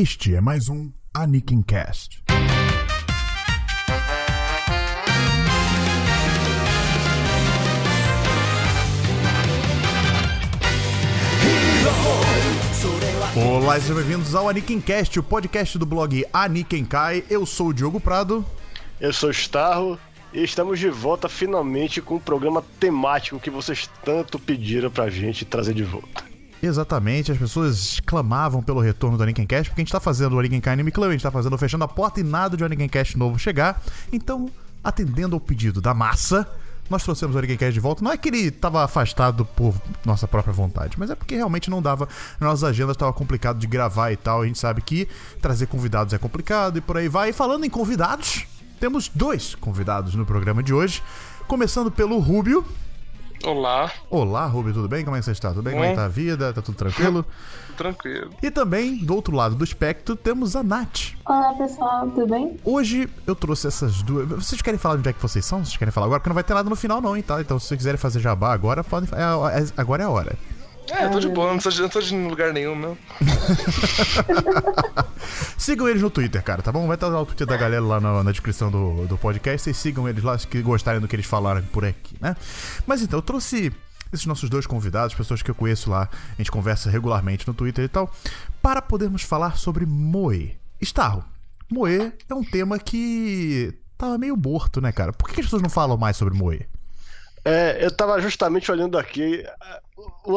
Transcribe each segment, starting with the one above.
Este é mais um Anakin Cast. Olá, sejam bem-vindos ao Anakin Cast, o podcast do blog Anakin Kai. Eu sou o Diogo Prado. Eu sou o Starro e estamos de volta finalmente com o programa temático que vocês tanto pediram pra gente trazer de volta. Exatamente, as pessoas clamavam pelo retorno do Anakin Cast, porque a gente tá fazendo o Kai Anime Club, a gente tá fazendo fechando a porta e nada de Anakin Cast novo chegar. Então, atendendo ao pedido da massa, nós trouxemos o Cast de volta. Não é que ele tava afastado por nossa própria vontade, mas é porque realmente não dava. Nossas agendas tava complicado de gravar e tal. A gente sabe que trazer convidados é complicado e por aí vai. E falando em convidados, temos dois convidados no programa de hoje. Começando pelo Rubio. Olá, Olá, Rubio, tudo bem? Como é que você está? Tudo bem? Como é que tá a vida? Tá tudo tranquilo? tranquilo. E também, do outro lado do espectro, temos a Nath. Olá pessoal, tudo bem? Hoje eu trouxe essas duas. Vocês querem falar de onde é que vocês são? Vocês querem falar agora? Porque não vai ter nada no final, não, hein, tá? Então, se vocês quiserem fazer jabá agora, podem. é é- agora é a hora. É, eu tô de boa, não tô de, não tô de lugar nenhum, não. Sigam eles no Twitter, cara, tá bom? Vai estar lá o Twitter da galera lá na, na descrição do, do podcast. Vocês sigam eles lá se gostarem do que eles falaram por aqui, né? Mas então, eu trouxe esses nossos dois convidados, pessoas que eu conheço lá, a gente conversa regularmente no Twitter e tal, para podermos falar sobre Moe. Starro, Moe é um tema que tava meio morto, né, cara? Por que as pessoas não falam mais sobre Moe? É, eu tava justamente olhando aqui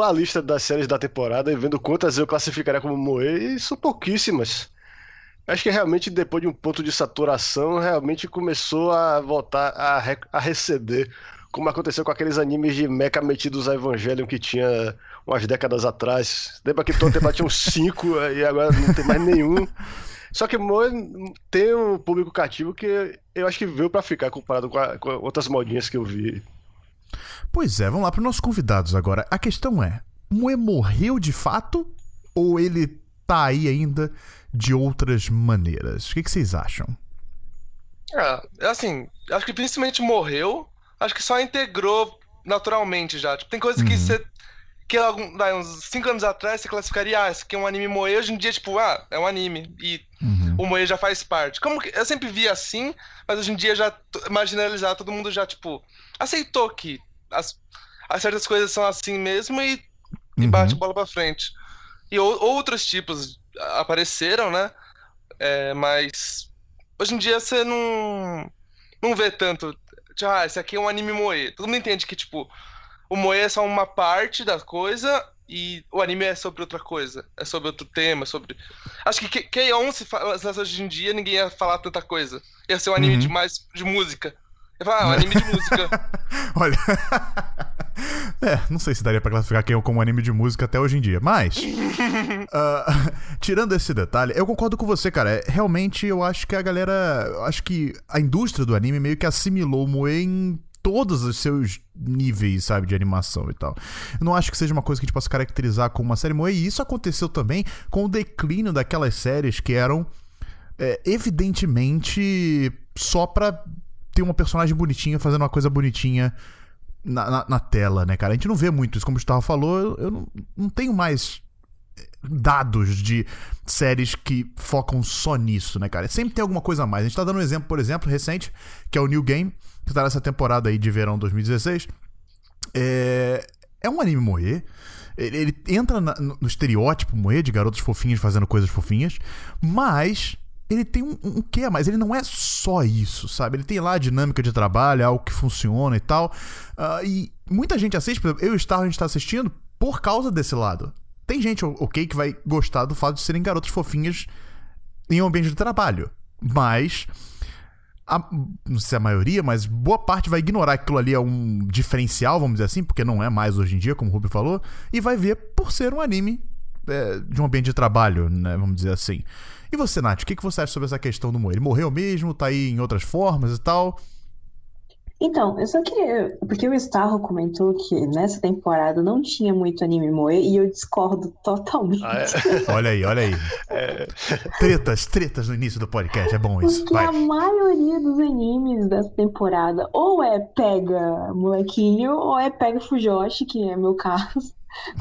a, lista das séries da temporada e vendo quantas eu classificaria como Moe, e são pouquíssimas. Acho que realmente depois de um ponto de saturação, realmente começou a voltar a, re- a receder, como aconteceu com aqueles animes de mecha metidos a Evangelion que tinha umas décadas atrás. Lembra que toda temporada tinha uns cinco e agora não tem mais nenhum. Só que Moe tem um público cativo que eu acho que veio pra ficar comparado com, a- com outras modinhas que eu vi. Pois é, vamos lá para os nossos convidados agora. A questão é: Moe morreu de fato ou ele tá aí ainda de outras maneiras? O que, que vocês acham? Ah, é assim, acho que principalmente morreu, acho que só integrou naturalmente já. Tipo, tem coisas que Uhum. você. Que algum, vai, uns 5 anos atrás você classificaria, ah, isso aqui é um anime moe, hoje em dia, tipo, ah, é um anime. E Uhum. o moe já faz parte. Como que. Eu sempre vi assim, mas hoje em dia já marginalizado, todo mundo já, tipo, aceitou que as, as certas coisas são assim mesmo e e Uhum. bate a bola pra frente. E ou- outros tipos apareceram, né? É, mas hoje em dia você não, não vê tanto. Tipo, ah, esse aqui é um anime moe. Todo mundo entende que, tipo, o moe é só uma parte da coisa e o anime é sobre outra coisa. É sobre outro tema, sobre. Acho que Keion, se falasse hoje em dia, ninguém ia falar tanta coisa. Ia ser um anime Uhum. de mais de música. Ah, um anime de música. Olha. é, não sei se daria pra classificar quem como anime de música até hoje em dia, mas. ah, tirando esse detalhe, eu concordo com você, cara. É, Realmente eu acho que a galera. Acho que a indústria do anime meio que assimilou o Moe em todos os seus níveis, sabe, de animação e tal. Eu não acho que seja uma coisa que a gente possa caracterizar como uma série Moe, e isso aconteceu também com o declínio daquelas séries que eram é, evidentemente só pra ter uma personagem bonitinha fazendo uma coisa bonitinha na, na, na tela, né, cara? A gente não vê muito isso, como o Gustavo falou, eu, não, não tenho mais eh, dados de séries que focam só nisso, né, cara? Sempre tem alguma coisa a mais. A gente tá dando um exemplo, por exemplo, recente, que é o New Game, que tá nessa temporada aí de verão 2016. É, é um anime moe. Ele, ele entra na- no, no estereótipo moe de garotos fofinhos fazendo coisas fofinhas, mas ele tem um, um quê a mais? Ele não é só isso, sabe? Ele tem lá a dinâmica de trabalho, algo que funciona e tal. Ah, e muita gente assiste, por exemplo, eu e o Star, a gente tá assistindo por causa desse lado. Tem gente, ok, que vai gostar do fato de serem garotos fofinhos em um ambiente de trabalho. Mas. a- não sei se é a maioria, mas boa parte vai ignorar que aquilo ali é um diferencial, vamos dizer assim, porque não é mais hoje em dia, como o Ruby falou, e vai ver por ser um anime é, de um ambiente de trabalho, né? Vamos dizer assim. E você, Nath, o que, que você acha sobre essa questão do Moe? Ele morreu mesmo, tá aí em outras formas e tal? Então, eu só queria. Porque o Starro comentou que nessa temporada não tinha muito anime moe e eu discordo totalmente. Ah, é? Olha aí, olha aí. É, Tretas, tretas no início do podcast, é bom isso. Porque a Vai. maioria dos animes dessa temporada ou é pega molequinho ou é pega Fujoshi, que é meu caso.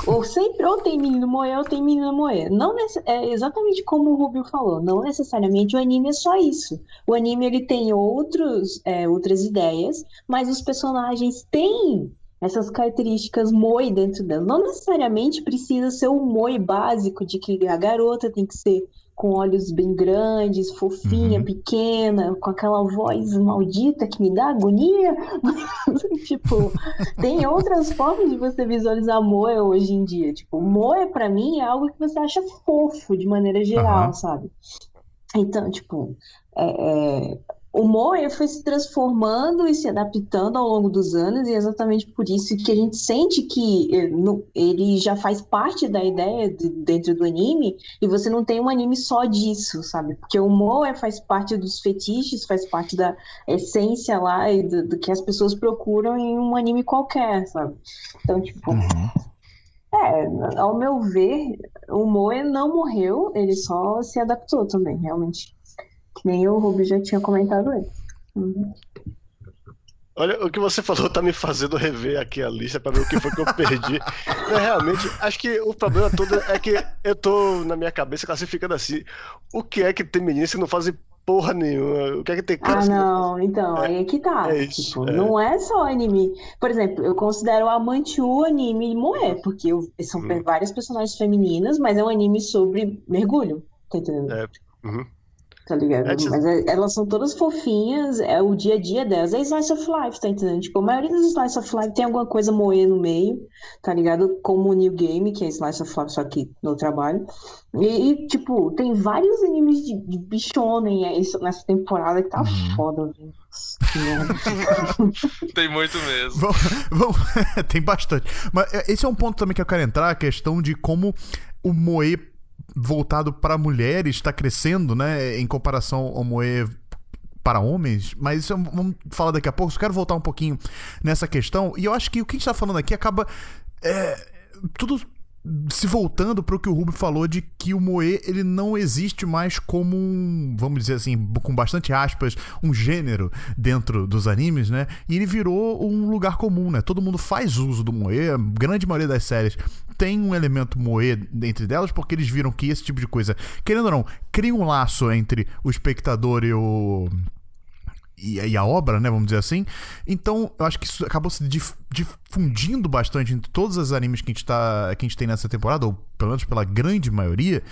Ou sempre ou tem menino moe ou tem menina moe. Não é exatamente como o Rubio falou. Não necessariamente o anime é só isso. O anime ele tem outros, é, outras ideias, mas os personagens têm essas características moe dentro dela. Não necessariamente precisa ser o moe básico de que a garota tem que ser com olhos bem grandes, fofinha, Uhum. pequena, com aquela voz maldita que me dá agonia. tipo, tem outras formas de você visualizar Moe hoje em dia. Tipo, Moe pra mim é algo que você acha fofo de maneira geral, Aham. sabe? Então, tipo, é, é, o Moe foi se transformando e se adaptando ao longo dos anos, e é exatamente por isso que a gente sente que eh, ele já faz parte da ideia de- dentro do anime, e você não tem um anime só disso, sabe? Porque o Moe faz parte dos fetiches, faz parte da essência lá e do, do que as pessoas procuram em um anime qualquer, sabe? Então, tipo, Uhum. é, ao meu ver, o Moe não morreu, ele só se adaptou também, realmente. Que nem o Ruby já tinha comentado antes. Uhum. Olha, o que você falou tá me fazendo rever aqui a lista pra ver o que foi que eu perdi. Mas, realmente, acho que o problema todo é que eu tô na minha cabeça classificando assim: o que é que tem meninas que não fazem porra nenhuma? O que é que tem Ah, caras que não, então, aí é que tá. É isso, Tipo, é. não é só anime. Por exemplo, eu considero o Amanchu anime Moe, porque eu- são Hum. várias personagens femininas, mas é um anime sobre mergulho, tá entendendo? É. Uhum. Tá ligado? É Mas é- elas são todas fofinhas, é o dia a dia delas, é slice of life, tá entendendo? Tipo, a maioria dos slice of life tem alguma coisa moe no meio, tá ligado? Como o New Game, que é slice of life, só que no trabalho. E, e, tipo, tem vários animes de, de bichonem é isso, nessa temporada que tá Uhum. foda, velho. Tem muito mesmo. Vamos, vamos- tem bastante. Mas é, esse é um ponto também que eu quero entrar, a questão de como o Moe voltado para mulheres está crescendo, né, em comparação ao Moe para homens, mas isso vamos falar daqui a pouco. Só quero voltar um pouquinho nessa questão. E eu acho que o que a gente tá falando aqui acaba é, tudo se voltando para o que o Ruby falou de que o Moe ele não existe mais como um, vamos dizer assim, com bastante aspas, um gênero dentro dos animes, né? E ele virou um lugar comum, né? Todo mundo faz uso do Moe, a grande maioria das séries tem um elemento Moe entre delas porque eles viram que esse tipo de coisa, querendo ou não, cria um laço entre o espectador e o e, e a obra, né, vamos dizer assim. Então, eu acho que isso acabou se dif- difundindo bastante entre todos os animes que a gente, tá, que a gente tem nessa temporada, ou pelo menos pela grande maioria.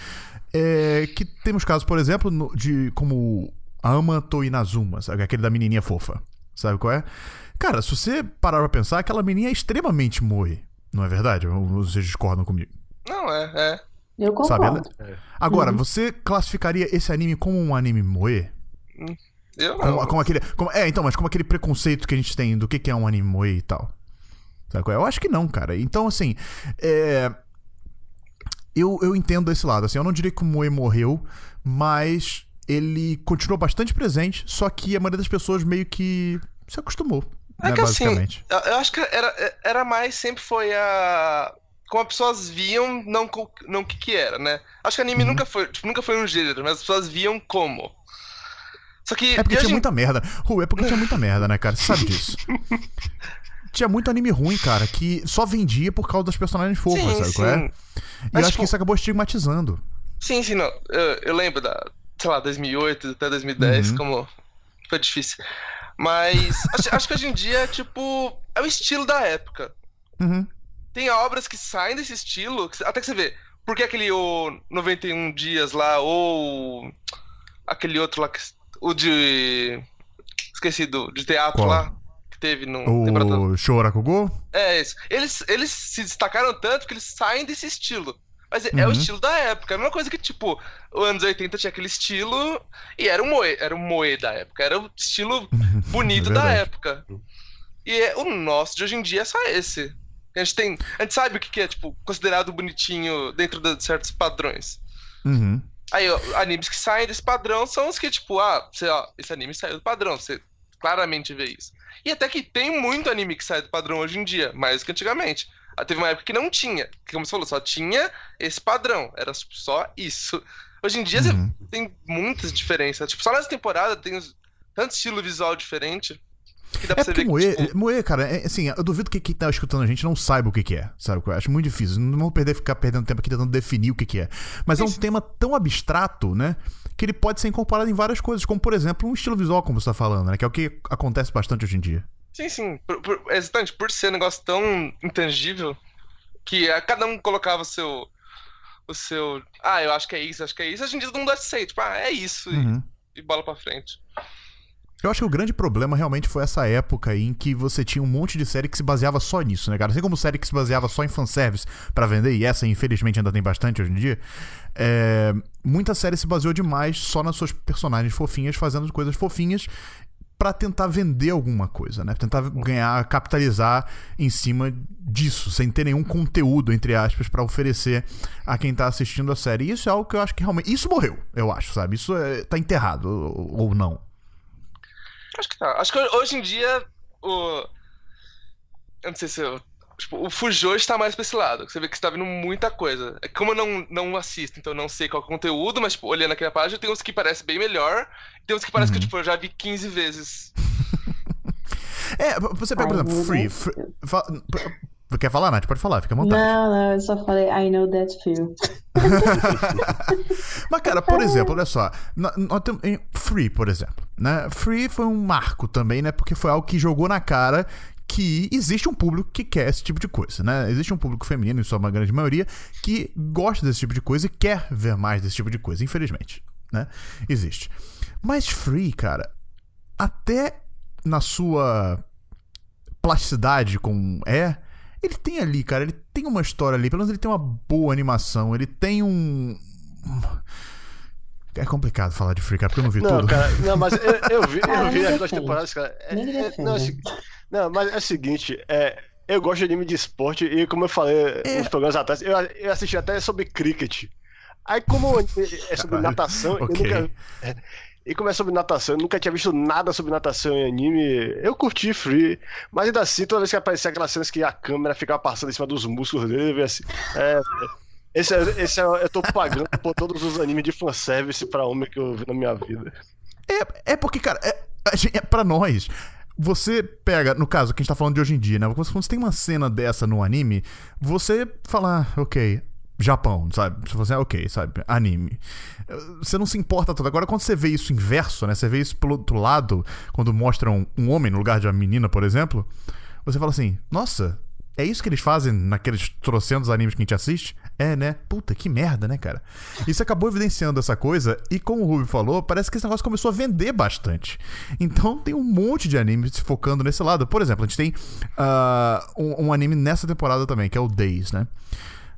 É, que temos casos, por exemplo, no- de como Amato Inazuma, sabe? Aquele da menininha fofa. Sabe qual é? Cara, se você parar pra pensar, aquela menininha é extremamente moe. Não é verdade? Vocês discordam comigo? Não, é, é. Eu Sabe? concordo. Agora, Uhum. você classificaria esse anime como um anime moe? Eu não. aquele. é, então, mas como aquele preconceito que a gente tem do que, que é um anime e tal. Sabe qual é? Eu acho que não, cara. Então, assim. É, eu, eu entendo esse lado. Assim, eu não diria que o moe morreu, mas ele continuou bastante presente, só que a maioria das pessoas meio que se acostumou. É né, que assim, basicamente. eu, eu acho que era, era mais, sempre foi a. Como as pessoas viam, não co- não o que que era, né? Acho que anime Uhum. nunca foi, tipo, nunca foi um gênero, mas as pessoas viam como. Só que. É porque tinha em- muita merda. Ru, é porque tinha muita merda, né, cara? Você sabe disso. tinha muito anime ruim, cara, que só vendia por causa das personagens fofas, Sim, sabe qual é? sim. E Mas, eu acho tipo, que isso acabou estigmatizando. Sim, sim, não. Eu, eu lembro da, sei lá, 2008 até 2010, Uhum. como foi difícil. Mas acho, acho que hoje em dia, tipo, é o estilo da época. Uhum. Tem obras que saem desse estilo, que- até que você vê, por que aquele o 91 Dias lá, ou aquele outro lá, que, o de. Esqueci do, de teatro Qual? lá, que teve no. O Shorakugo? É isso. Eles, eles se destacaram tanto que eles saem desse estilo. Mas é Uhum. o estilo da época. É a mesma coisa que, tipo, os anos 80 tinha aquele estilo e era o moe, era o moe da época. Era o estilo bonito É da época. E é- o nosso de hoje em dia é só esse. A gente tem. A gente sabe o que que é, tipo, considerado bonitinho dentro de certos padrões. Uhum. Aí, ó, animes que saem desse padrão são os que, tipo, ah, você, ó, esse anime saiu do padrão, você claramente vê isso. E até que tem muito anime que sai do padrão hoje em dia, mais do que antigamente. Ah, Teve uma época que não tinha, que como você falou, só tinha esse padrão, era só isso. Hoje em dia você Uhum. tem muitas diferenças. Tipo, só nessa temporada tem tanto estilo visual diferente. Que dá pra É você porque ver que, moer, tipo, moer, cara, é, assim, eu duvido que quem tá escutando a gente não saiba o que, que é, sabe? Eu acho muito difícil. Não vamos perder, ficar perdendo tempo aqui tentando definir o que, que é. Mas é um Isso. tema tão abstrato, né? Que ele pode ser incorporado em várias coisas, como por exemplo um estilo visual, como você tá falando, né? Que é o que acontece bastante hoje em dia. Sim, sim. Por, por, exatamente, por ser um negócio tão intangível que a, cada um colocava o seu. O seu. Ah, eu acho que é isso, acho que é isso. Hoje em dia todo mundo aceita. Tipo, ah, é isso. e- Uhum. E, bola pra frente. Eu acho que o grande problema realmente foi essa época em que você tinha um monte de série que se baseava só nisso, né, cara? Assim como série que se baseava só em fanservice pra vender, e essa infelizmente ainda tem bastante hoje em dia, é, muita série se baseou demais só nas suas personagens fofinhas fazendo coisas fofinhas pra tentar vender alguma coisa, né? Tentar ganhar, capitalizar em cima disso, sem ter nenhum conteúdo, entre aspas, pra oferecer a quem tá assistindo a série. E isso é algo que eu acho que realmente. Isso morreu, eu acho, sabe? Isso é, tá enterrado, ou não. Acho que tá. Acho que hoje em dia o. Eu não sei se eu. Tipo, o Fujô está mais pra esse lado. Você vê que está vindo muita coisa. É Como eu não, não assisto, então eu não sei qual é o conteúdo, mas, tipo, olhando aqui na página, tem uns que parecem bem melhor, tem uns que parece Uhum. que, tipo, eu já vi 15 vezes. É, você pega, por exemplo, Free. Free fa- Quer falar, Nath? Pode falar, fica à vontade. Não, não, eu só falei I know that feel. Mas, cara, por exemplo, olha só. nó- Nós temos, em Free, por exemplo. Né? Free foi um marco também, né? Porque foi algo que jogou na cara que existe um público que quer esse tipo de coisa, né? Existe um público feminino, em sua grande maioria, que gosta desse tipo de coisa e quer ver mais desse tipo de coisa, infelizmente, né? Existe. Mas Free, cara, até na sua plasticidade como é, ele tem ali, cara, ele tem uma história ali, pelo menos ele tem uma boa animação, ele tem um. É complicado falar de Free, cara, porque eu não vi Não, tudo. cara, não, mas eu, eu vi, eu vi nem as duas temporadas, cara. É- é- não, é não, mas é o seguinte, é, eu gosto de anime de esporte e como eu falei É. uns programas atrás, eu, eu assisti até sobre cricket. Aí como é sobre Caralho. natação, Ok. eu nunca. E como é sobre natação, eu nunca tinha visto nada sobre natação em anime. Eu curti Free, mas ainda assim, toda vez que aparecia aquelas cenas que a câmera ficava passando em cima dos músculos dele, eu via assim. É, esse, é- esse é, eu tô pagando por todos os animes de fanservice pra homem que eu vi na minha vida. É, é porque, cara, é, é pra nós. Você pega, no caso, que a gente tá falando de hoje em dia, né? Quando você tem uma cena dessa no anime, você fala, ah, ok, Japão, sabe? Você fala assim, ah, ok, sabe? Anime. Você não se importa tanto. Agora, quando você vê isso inverso, né? Você vê isso pelo outro lado, quando mostram um homem no lugar de uma menina, por exemplo, você fala assim, nossa, é isso que eles fazem naqueles trocentos animes que a gente assiste? É, né? Puta, que merda, né, cara? Isso acabou evidenciando essa coisa, e como o Ruby falou, parece que esse negócio começou a vender bastante. Então tem um monte de animes se focando nesse lado. Por exemplo, a gente tem ah, um, um anime nessa temporada também, que é o Days, né?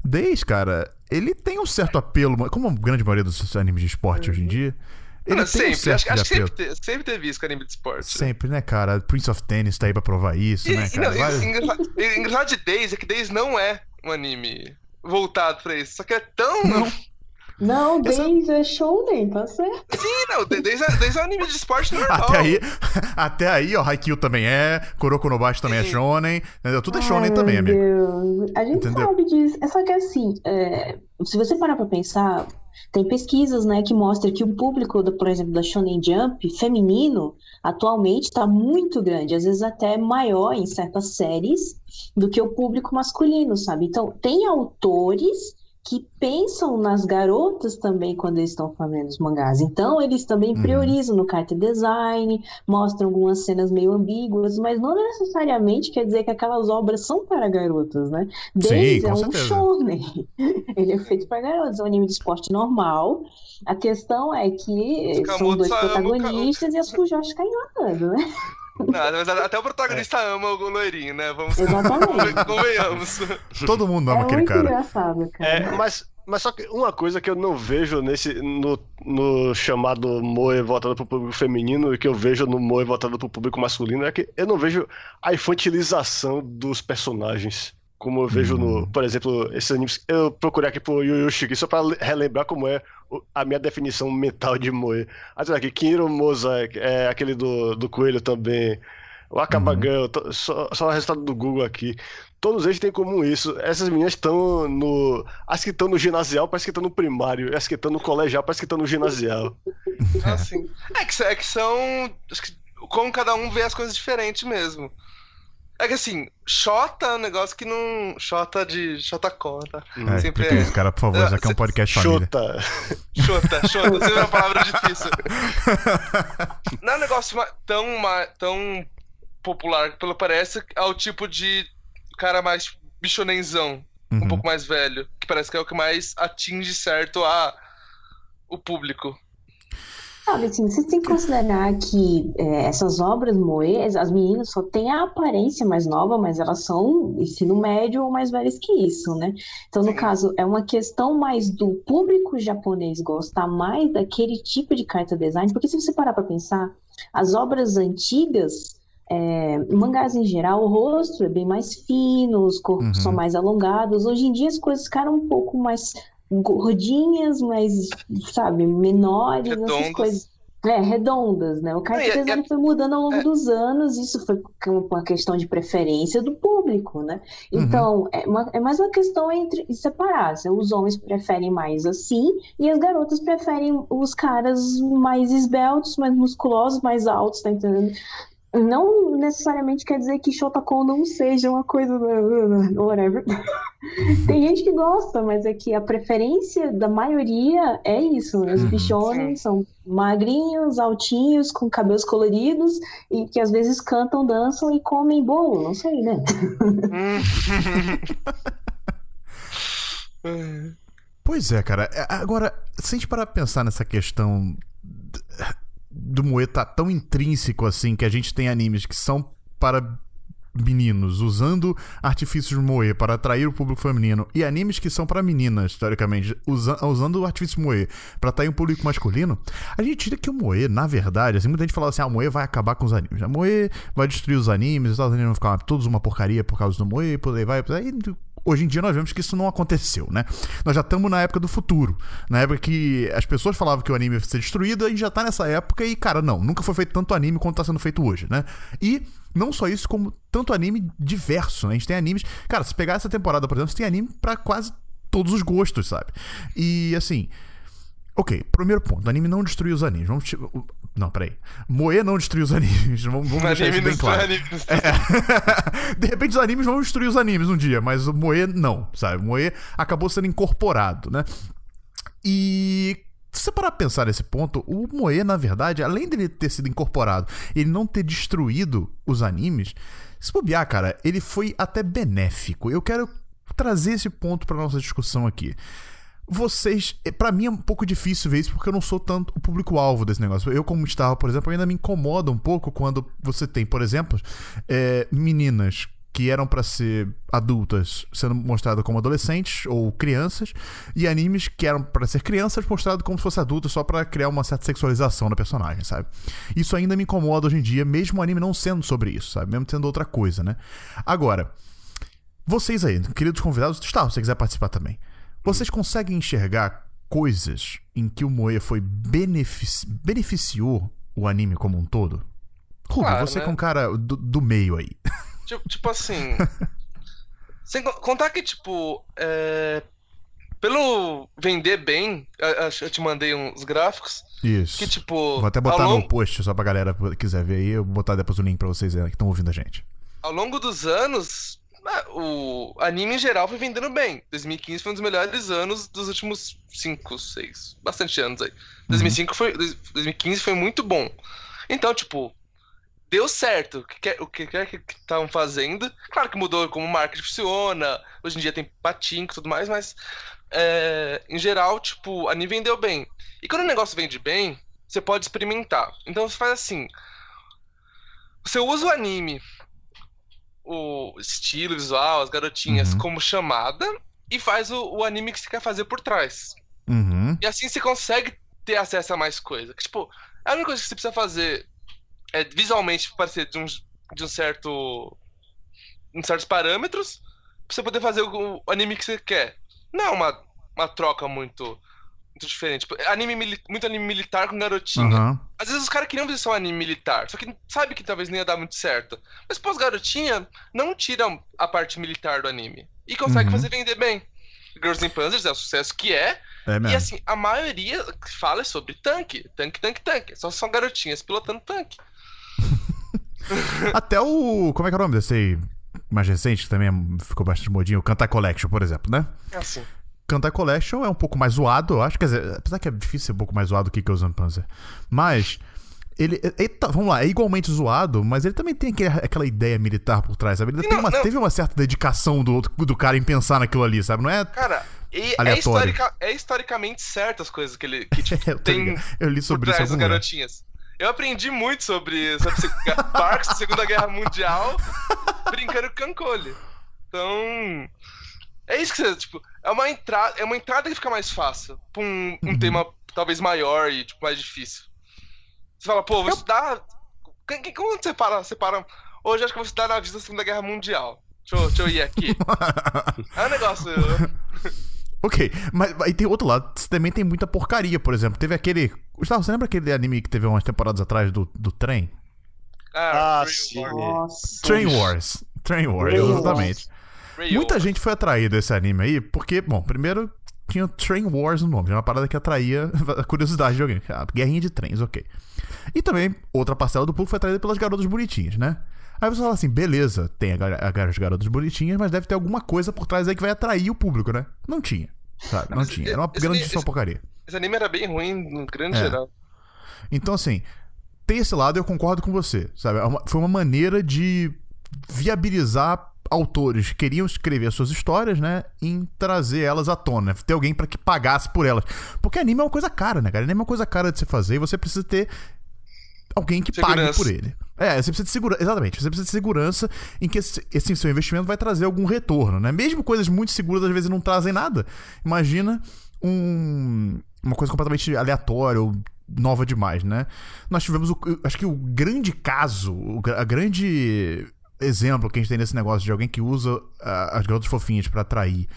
Days, cara, ele tem um certo apelo, como a grande maioria dos animes de esporte hoje em dia. Ele tem um sempre. certo Acho, acho que sempre, sempre teve isso com anime de esporte. Sempre, né, cara? Prince of Tennis tá aí pra provar isso, E, né, cara? não, Vários- engraçado, engraçado de Days é que Days não é um anime voltado pra isso. Só que é tão. Não. Não, Essa- Days é shounen, tá certo? Sim, não. Days é, Days é um anime de esporte normal. Até aí, até aí, ó, Haikyuu também é, Kuroko no Bashi também é Sim. shonen, entendeu? Tudo é shonen Ai, também, meu amigo. Deus. A gente Entendeu? sabe disso. É só que assim, é, se você parar pra pensar, tem pesquisas, né, que mostram que o público, do, por exemplo, da Shonen Jump feminino, atualmente está muito grande, às vezes até maior em certas séries do que o público masculino, sabe? Então, tem autores que pensam nas garotas também quando eles estão fazendo os mangás. Então, eles também Uhum. priorizam no character design, mostram algumas cenas meio ambíguas, mas não necessariamente quer dizer que aquelas obras são para garotas, né? Days com é um certeza. shonen. Ele é feito para garotas, é um anime de esporte normal. A questão é que são dois protagonistas e as Fujoshi caem matando, né? Não, mas até o protagonista ama o loirinho, né? Vamos Exatamente. convenhamos. Todo mundo ama É aquele muito cara. engraçado, cara. É, mas, mas só que uma coisa que eu não vejo nesse no, no chamado Moe voltado pro público feminino e que eu vejo no Moe voltado pro público masculino é que eu não vejo a infantilização dos personagens. Como eu vejo no, Hum. por exemplo, esses animes. Eu procurei aqui pro Yu Yu Shiki só pra relembrar como é a minha definição mental de Moe. Ah, tem aqui, Kiro Mosaic, é aquele do, do coelho também. O Akabagan, to- só, só o resultado do Google aqui. Todos eles têm comum isso. Essas meninas estão no. As que estão no ginasial parece que estão no primário. As que estão no colegial parece que estão no ginasial. Ah, sim. É que, é que são. Acho que como cada um vê as coisas diferentes mesmo. É que assim, Xota é um negócio que não. Xota de Xotacon, tá? É, Sempre é. isso, cara, por favor, já que é um podcast família. Chuta. Xota, Xota, sempre é uma palavra difícil. Não é um negócio tão, tão popular, pelo parece, é o tipo de cara mais bichonenzão, um Uhum. pouco mais velho, que parece que é o que mais atinge certo a o público. Sabe, assim, você tem que considerar que é, essas obras moe, as meninas só têm a aparência mais nova, mas elas são ensino médio ou mais velhas que isso, né? Então, no caso, é uma questão mais do público japonês gostar mais daquele tipo de carta design, porque se você parar para pensar, as obras antigas, é, mangás em geral, o rosto é bem mais fino, os corpos Uhum. são mais alongados. Hoje em dia as coisas ficaram um pouco mais gordinhas, mais, sabe, menores, essas Redondas. coisas. É, redondas, né? O e- e- design foi mudando ao longo é. dos anos, isso foi com- uma questão de preferência do público, né? Uhum. Então, é, uma- é mais uma questão entre separar. se Os homens preferem mais assim, e as garotas preferem os caras mais esbeltos, mais musculosos, mais altos, tá entendendo? Não necessariamente quer dizer que Shotacon não seja uma coisa. Whatever. Tem gente que gosta, mas é que a preferência da maioria é isso. né? Os Uhum. bichones são magrinhos, altinhos, com cabelos coloridos e que às vezes cantam, dançam e comem bolo. Não sei, né? Pois é, cara. É, Agora, se a gente parar pra pensar nessa questão do Moe tá tão intrínseco assim que a gente tem animes que são para meninos usando artifícios Moe para atrair o público feminino e animes que são para meninas, teoricamente, usa- usando o artifício Moe para atrair um público masculino, a gente tira que o Moe, na verdade, assim, muita gente fala assim, ah, o Moe vai acabar com os animes. A Moe vai destruir os animes, os animes vão ficar todos uma porcaria por causa do Moe, por aí vai, por aí. Hoje em dia nós vemos que isso não aconteceu, né? Nós já estamos na época do futuro. Na época que as pessoas falavam que o anime ia ser destruído, a gente já tá nessa época e, cara, não, nunca foi feito tanto anime quanto tá sendo feito hoje, né? E não só isso, como tanto anime diverso, né? A gente tem animes. Cara, se pegar essa temporada, por exemplo, você tem anime pra quase todos os gostos, sabe? E assim. Ok, primeiro ponto, o anime não destruiu os animes. Vamos. ti- Não, peraí. Moe não destruiu os animes. Vamos, vamos deixar anime isso bem claro. É. De repente os animes vão destruir os animes um dia, mas o Moe não, sabe? O Moe acabou sendo incorporado, né? E se você parar pra pensar nesse ponto, o Moe, na verdade, além dele ter sido incorporado, ele não ter destruído os animes, se bobear, cara, ele foi até benéfico. Eu quero trazer esse ponto pra nossa discussão aqui. Vocês, eh, pra mim é um pouco difícil ver isso porque eu não sou tanto o público-alvo desse negócio. Eu, como estava, por exemplo, ainda me incomoda um pouco quando você tem, por exemplo, eh, meninas que eram pra ser adultas sendo mostradas como adolescentes ou crianças e animes que eram pra ser crianças mostrados como se fossem adultos só pra criar uma certa sexualização da personagem, sabe? Isso ainda me incomoda hoje em dia, mesmo o anime não sendo sobre isso, sabe? Mesmo sendo outra coisa, né? Agora, vocês aí, queridos convidados, está, se você quiser participar também. Vocês conseguem enxergar coisas em que o Moe foi benefici- beneficiou o anime como um todo? Rubo, Claro, você né? que é um cara do, do meio aí. Tipo, tipo assim. sem co- contar que, tipo, é, pelo vender bem, eu te mandei uns gráficos, Isso. que, tipo, Vou até botar longo, no post só pra galera que quiser ver aí. Eu vou botar depois o link pra vocês que estão ouvindo a gente. ao longo dos anos, o anime em geral foi vendendo bem. 2015 foi um dos melhores anos dos últimos 5, 6, bastante anos aí. 2005 foi, 2015 foi muito bom. Então, tipo, deu certo. O que que estavam fazendo. Claro que mudou como o marketing funciona. Hoje em dia tem patinco e tudo mais, mas é, em geral, tipo, o anime vendeu bem. E quando o negócio vende bem, você pode experimentar. Então você faz assim. Você usa o anime, o estilo visual, as garotinhas, Uhum. como chamada e faz o, o anime que você quer fazer por trás. Uhum. E assim você consegue ter acesso a mais coisa. Que, tipo, a única coisa que você precisa fazer é visualmente parecer de um, de um certo. em certos parâmetros pra você poder fazer o, o anime que você quer. Não é uma, uma troca muito, muito diferente. Tipo, anime muito anime militar com garotinha. Aham. Às vezes os caras queriam fazer só um anime militar, só que sabe que talvez não ia dar muito certo. Mas pô, as garotinhas não tiram a parte militar do anime. E consegue Uhum. fazer vender bem. Girls in Panzers é o sucesso que é. É E assim, a maioria que fala é sobre tanque. Tanque, tanque, tanque. Só são garotinhas pilotando tanque. Até o. Como é que é o nome desse aí? Mais recente, que também ficou bastante modinho, o Kantai Collection, por exemplo, né? É assim. Kantai Collection é um pouco mais zoado, eu acho. Quer dizer, apesar que é difícil ser um pouco mais zoado que Ghost Panzer. Mas. Ele, ele tá- vamos lá, é igualmente zoado, mas ele também tem aquele- aquela ideia militar por trás, sabe? Ele não, uma- teve uma certa dedicação do, do cara em pensar naquilo ali, sabe? Não é. Cara, e é, historica- é historicamente certo as coisas que ele que, tipo, tem. Eu li por sobre isso em trás das algum garotinhas. Eu aprendi muito sobre, sobre se- Barks, Segunda Guerra Mundial, brincando com Cancole. Então. É isso que você, tipo, é uma entrada, é uma entrada que fica mais fácil pra um, um Uhum. tema talvez maior e tipo, mais difícil. Você fala, pô, vou Eu- estudar. Como você para, você para. Hoje acho que eu vou estudar na vida da Segunda Guerra Mundial. Deixa eu, deixa eu ir aqui. É um negócio. Ok, mas aí tem outro lado, também tem muita porcaria, por exemplo. Teve aquele. Gustavo, você lembra aquele anime que teve umas temporadas atrás do, do trem? Ah, Ah, Rail sim. War, Nossa. Train Wars. Train Wars, Train exatamente. Muita gente foi atraída a esse anime aí, porque, bom, primeiro tinha o Train Wars no nome, era uma parada que atraía a curiosidade de alguém. Ah, guerrinha de trens, ok. E também, outra parcela do público foi atraída pelas garotas bonitinhas, né? Aí você fala assim, beleza, tem as garotas bonitinhas, mas deve ter alguma coisa por trás aí que vai atrair o público, né? Não tinha, sabe? Não Mas tinha. Era uma esse- grandíssima esse- porcaria. Esse anime era bem ruim no grande É. geral. Então, assim, tem esse lado eu concordo com você, sabe? É Foi uma maneira de viabilizar autores que queriam escrever suas histórias, né? Em trazer elas à tona, ter alguém pra que pagasse por elas. Porque anime é uma coisa cara, né, cara? Anime é uma coisa cara de se fazer e você precisa ter alguém que pague Segurança. por ele. É, você precisa de segurança. Exatamente, você precisa de segurança em que esse, esse seu investimento vai trazer algum retorno, né? Mesmo coisas muito seguras às vezes não trazem nada. Imagina um, uma coisa completamente aleatória ou nova demais, né? Nós tivemos o, acho que o grande caso, a grande exemplo que a gente tem nesse negócio de alguém que usa ah, as garotas fofinhas pra atrair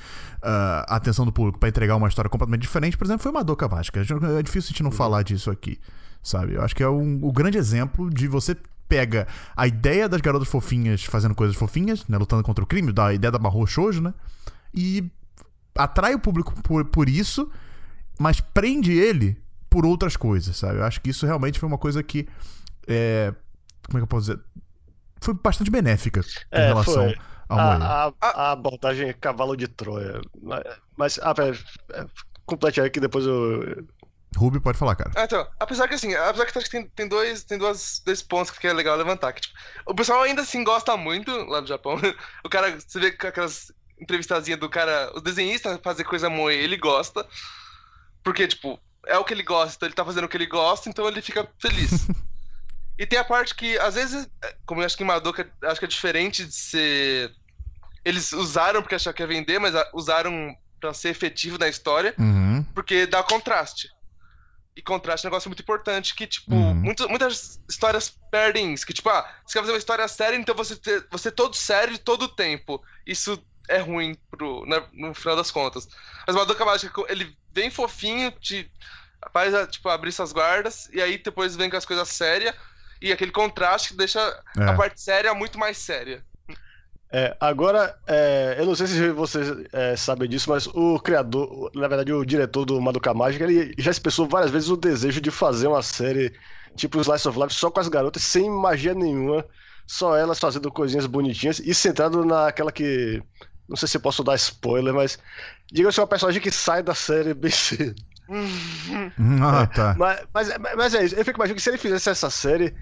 ah, a atenção do público pra entregar uma história completamente diferente, por exemplo, foi Madoka Mágica. É difícil a gente não falar disso aqui, sabe? Eu acho que é um, o grande exemplo de você pega a ideia das garotas fofinhas fazendo coisas fofinhas, né, lutando contra o crime, da ideia da Mahou Shoujo, né? E atrai o público por, por isso, mas prende ele por outras coisas, sabe? Eu acho que isso realmente foi uma coisa que é, como é que eu posso dizer? Foi bastante benéfica em É, relação foi. ao Moe. A, a, a abordagem é cavalo de Troia. Mas, ah, pera, é, complete aí que depois eu. Ruby pode falar, cara. Ah, então, apesar que assim, apesar que acho que tem, tem dois, tem duas, dois pontos que é legal levantar. Que, tipo, o pessoal ainda assim gosta muito lá no Japão. O cara, você vê com aquelas entrevistazinhas do cara, o desenhista fazer coisa moe, ele gosta. Porque, tipo, é o que ele gosta, então ele tá fazendo o que ele gosta, então ele fica feliz. e tem a parte que, às vezes, é, como eu acho que em Madoka, acho que é diferente de ser. Eles usaram porque acharam que ia vender, mas usaram pra ser efetivo na história Uhum. porque dá contraste. E contraste é um negócio muito importante que, tipo, Uhum. muito- muitas histórias perdem isso. Que, tipo, ah, você quer fazer uma história séria, então você ter, você todo sério todo o tempo. Isso é ruim pro, né, no final das contas. Mas Madoka Mágica, ele vem fofinho, te faz, tipo, abrir suas guardas, e aí depois vem com as coisas sérias, e aquele contraste que deixa É. a parte séria muito mais séria. É, agora, é, eu não sei se vocês é, sabem disso, mas o criador, na verdade, o diretor do Madoka Mágica, ele já expressou várias vezes o desejo de fazer uma série tipo Slice of Life só com as garotas, sem magia nenhuma, só elas fazendo coisinhas bonitinhas e centrado naquela que. Não sei se eu posso dar spoiler, mas. Diga-se uma personagem que sai da série bem cedo. Ah, tá. Mas, mas, mas é isso. Eu fico imaginando que se ele fizesse essa série,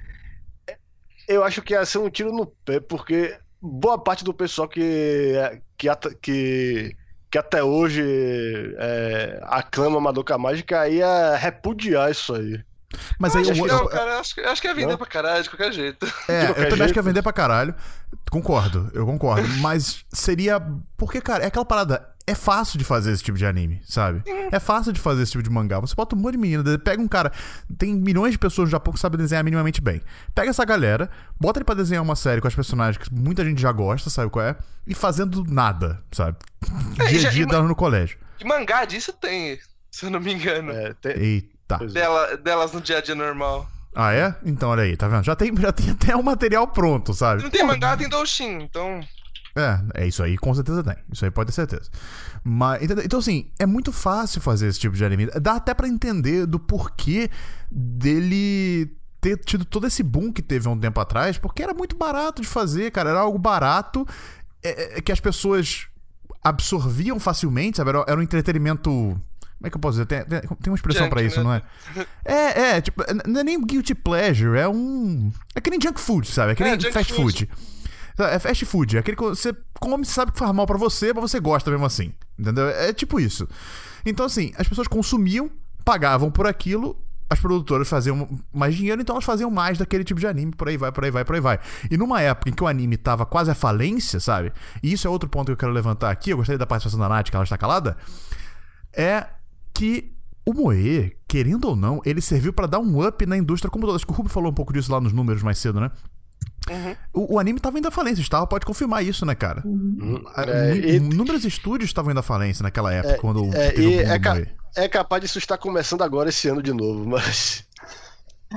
eu acho que ia ser um tiro no pé, porque boa parte do pessoal que, que, que, que até hoje é, aclama Madoka Mágica ia repudiar isso aí. Mas Eu aí acho, eu, que eu- não, cara, acho, acho que é vender Não? pra caralho, de qualquer jeito. É, De eu qualquer também acho jeito. que é vender pra caralho. Concordo, eu concordo. Mas seria. Porque, cara, é aquela parada. É fácil de fazer esse tipo de anime, sabe? É fácil de fazer esse tipo de mangá. Você bota um monte de menina, pega um cara. Tem milhões de pessoas no Japão que sabem desenhar minimamente bem. Pega essa galera, bota ele pra desenhar uma série com as personagens que muita gente já gosta, sabe qual é? E fazendo nada, sabe? É, Dia a dia e ma- dela no colégio. E mangá disso tem, se eu não me engano. É, tem- Eita. É. Dela, delas no dia a dia normal. Ah, é? Então, olha aí, tá vendo? Já tem, já tem até o material pronto, sabe? Não tem mangá, tem Doushin, então. É, é isso aí, com certeza tem. Isso aí pode ter certeza. Mas, então, assim, é muito fácil fazer esse tipo de anime. Dá até pra entender do porquê dele ter tido todo esse boom que teve há um tempo atrás, porque era muito barato de fazer, cara. Era algo barato é, é, que as pessoas absorviam facilmente, sabe? Era, era um entretenimento. Como é que eu posso dizer? Tem, tem, tem uma expressão pra isso, né? não é? É, é, tipo, não é nem guilty pleasure, é um. É que nem junk food, sabe? É que É, nem junk fast food. food. É fast food, é aquele que você come, sabe que faz mal pra você, mas você gosta mesmo assim. Entendeu? É tipo isso. Então, assim, as pessoas consumiam, pagavam por aquilo, as produtoras faziam mais dinheiro, então elas faziam mais daquele tipo de anime, por aí vai, por aí vai, por aí vai. E numa época em que o anime tava quase à falência, sabe? E isso é outro ponto que eu quero levantar aqui, eu gostaria da participação da Nath, que ela está calada, é que o Moe, querendo ou não, ele serviu pra dar um up na indústria como toda. Acho que o Ruby falou um pouco disso lá nos números mais cedo, né? Uhum. O, o anime tava indo à falência, Star pode confirmar isso, né, cara? A- É, mu- e- Inúmeros estúdios estavam indo à falência naquela época, quando é, teve o e é ca-. É capaz disso estar começando agora esse ano de novo, mas.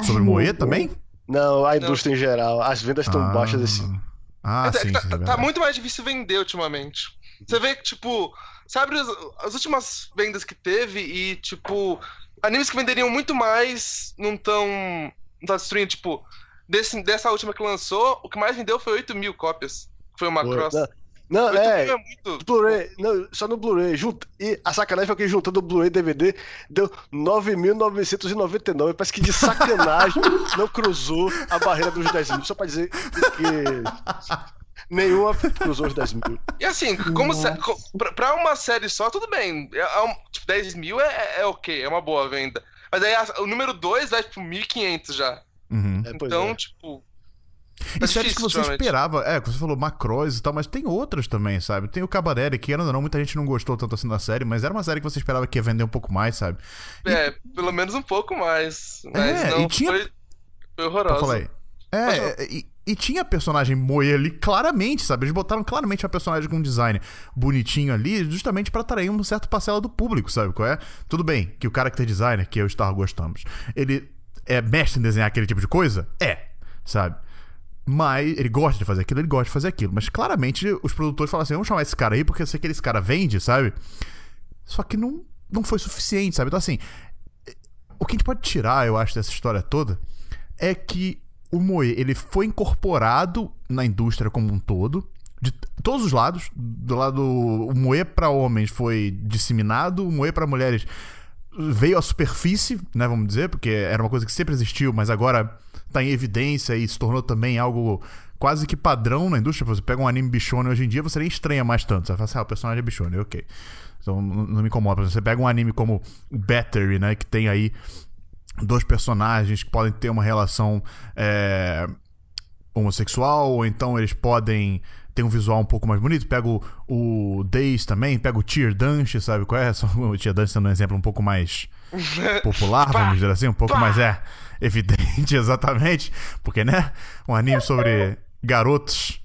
Sobre Ai, Moe também? Não, a indústria em geral. As vendas estão Ah. baixas esse ano. Ah, É, sim, tá, sim, tá- é tá muito mais difícil vender ultimamente. Você vê que, tipo, sabe as, as últimas vendas que teve e, tipo, animes que venderiam muito mais não tão. não tá destruindo, tipo, desse, dessa última que lançou, o que mais vendeu foi 8 mil cópias. Foi uma Foi. cross. Não, Não, 8 é. mil é muito. Blu-ray, só no Blu-ray. Junta, e a sacanagem foi que juntando o Blu-ray e DVD deu 9.999. Parece que de sacanagem não cruzou a barreira dos 10 mil. Só pra dizer que nenhuma cruzou os 10 mil. E assim, como co- pra, pra uma série só, tudo bem. É, é tipo, 10 mil é, é ok, é uma boa venda. Mas aí a- o número 2 vai pro 1.500 já. Uhum. É, então, é. tipo. E séries que você esperava, é, que você falou Macross e tal, mas tem outras também, sabe? Tem o Cabaré, que ainda não, muita gente não gostou tanto assim da série, mas era uma série que você esperava que ia vender um pouco mais, sabe? E- É, pelo menos um pouco mais. Mas É, não e tinha- foi, foi. Pode É, e, e tinha personagem Moe ali claramente, sabe? Eles botaram claramente uma personagem com um design bonitinho ali, justamente pra atrair uma certa parcela do público, sabe qual é? Tudo bem que o character designer, que eu e o Star gostamos, ele é mestre em desenhar aquele tipo de coisa? É, sabe? Mas ele gosta de fazer aquilo, ele gosta de fazer aquilo. Mas claramente os produtores falam assim: vamos chamar esse cara aí porque eu sei que esse cara vende, sabe? Só que não, não foi suficiente, sabe? Então, assim, o que a gente pode tirar, eu acho, dessa história toda é que o Moe ele foi incorporado na indústria como um todo, de todos os lados. Do lado o Moe para homens foi disseminado, o Moe para mulheres veio à superfície, né, vamos dizer, porque era uma coisa que sempre existiu, mas agora tá em evidência e se tornou também algo quase que padrão na indústria. Você pega um anime bichone hoje em dia, você nem estranha mais tanto. Você fala assim, ah, o personagem é bichone, ok. Então não não me incomoda. Você pega um anime como Battery, né, que tem aí dois personagens que podem ter uma relação é, homossexual, ou então eles podem ter um visual um pouco mais bonito. Pega o, o Days também, pega o Tier Dance, sabe qual é? Só O Tier Dance sendo um exemplo um pouco mais popular, vamos dizer assim, um pouco mais é evidente, exatamente, porque, né? Um anime sobre garotos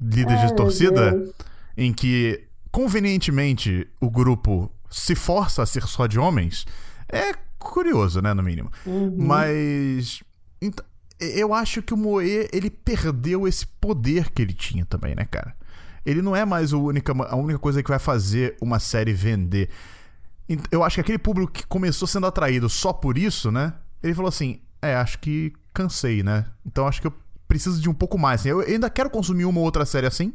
líderes Ai, de torcida Deus. em que convenientemente o grupo se força a ser só de homens é curioso, né, no mínimo. Uhum. Mas ent- eu acho que o Moe ele perdeu esse poder que ele tinha também, né, cara? Ele não é mais o única, a única coisa que vai fazer uma série vender. Eu acho que aquele público que começou sendo atraído só por isso, né? Ele falou assim: é, acho que cansei, né? Então acho que eu preciso de um pouco mais. assim. Eu ainda quero consumir uma ou outra série assim,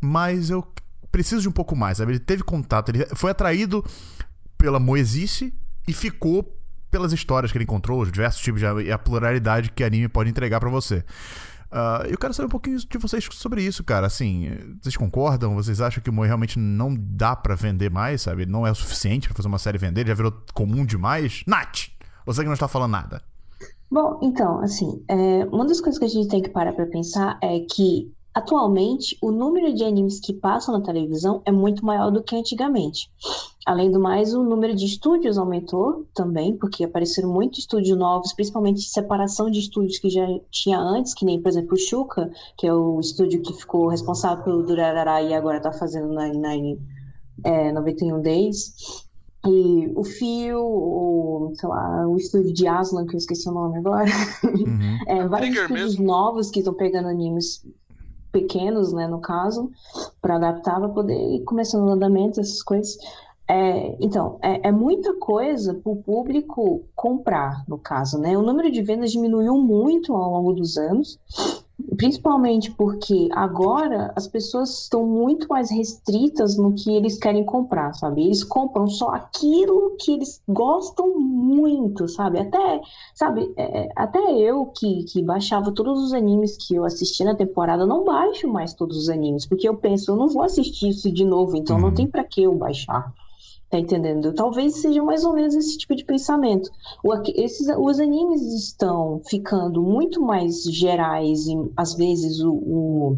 mas eu preciso de um pouco mais, sabe? Ele teve contato, ele foi atraído pela Moesice e ficou pelas histórias que ele encontrou, os diversos tipos de e a pluralidade que anime pode entregar pra você. Ah, eu quero saber um pouquinho de vocês sobre isso, cara. Assim, vocês concordam? Vocês acham que o Moe realmente não dá pra vender mais, sabe? Não é o suficiente pra fazer uma série vender? Ele já virou comum demais? Nath! Você que não está falando nada. Bom, então, assim, é, uma das coisas que a gente tem que parar para pensar é que, atualmente, o número de animes que passam na televisão é muito maior do que antigamente. Além do mais, o número de estúdios aumentou também, porque apareceram muitos estúdios novos, principalmente separação de estúdios que já tinha antes, que nem, por exemplo, o Shuka, que é o estúdio que ficou responsável pelo Durarara e agora está fazendo 99, é, 91 Days. E o Fio, o, sei lá, o estúdio de Aslan, que eu esqueci o nome agora. Uhum. É, vários Trigger estúdios mesmo. novos que estão pegando animes pequenos, né, no caso, para adaptar, para poder ir começando o andamento, essas coisas. É, então, é, é muita coisa para o público comprar, no caso, né? O número de vendas diminuiu muito ao longo dos anos, principalmente porque agora as pessoas estão muito mais restritas no que eles querem comprar, sabe? Eles compram só aquilo que eles gostam muito, sabe? Até, sabe, é, é até eu que, que baixava todos os animes que eu assisti na temporada, não baixo mais todos os animes, porque eu penso, eu não vou assistir isso de novo, então não tem para que eu baixar. Tá entendendo? Talvez seja mais ou menos esse tipo de pensamento. O, esses, os animes estão ficando muito mais gerais e às vezes o, o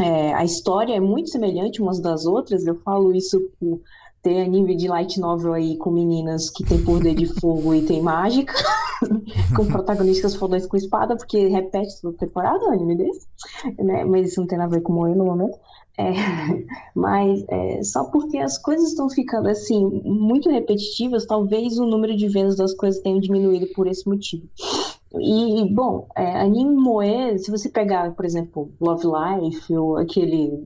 é, a história é muito semelhante umas das outras. Eu falo isso por ter anime de light novel aí com meninas que tem poder de fogo e tem mágica, com protagonistas fodões com espada, porque repete toda temporada um anime desse, né? Mas isso não tem nada a ver com o no momento. É, mas é, só porque as coisas estão ficando assim muito repetitivas, talvez o número de vendas das coisas tenha diminuído por esse motivo. E, bom, é, anime moe, se você pegar, por exemplo, Love Life ou aquele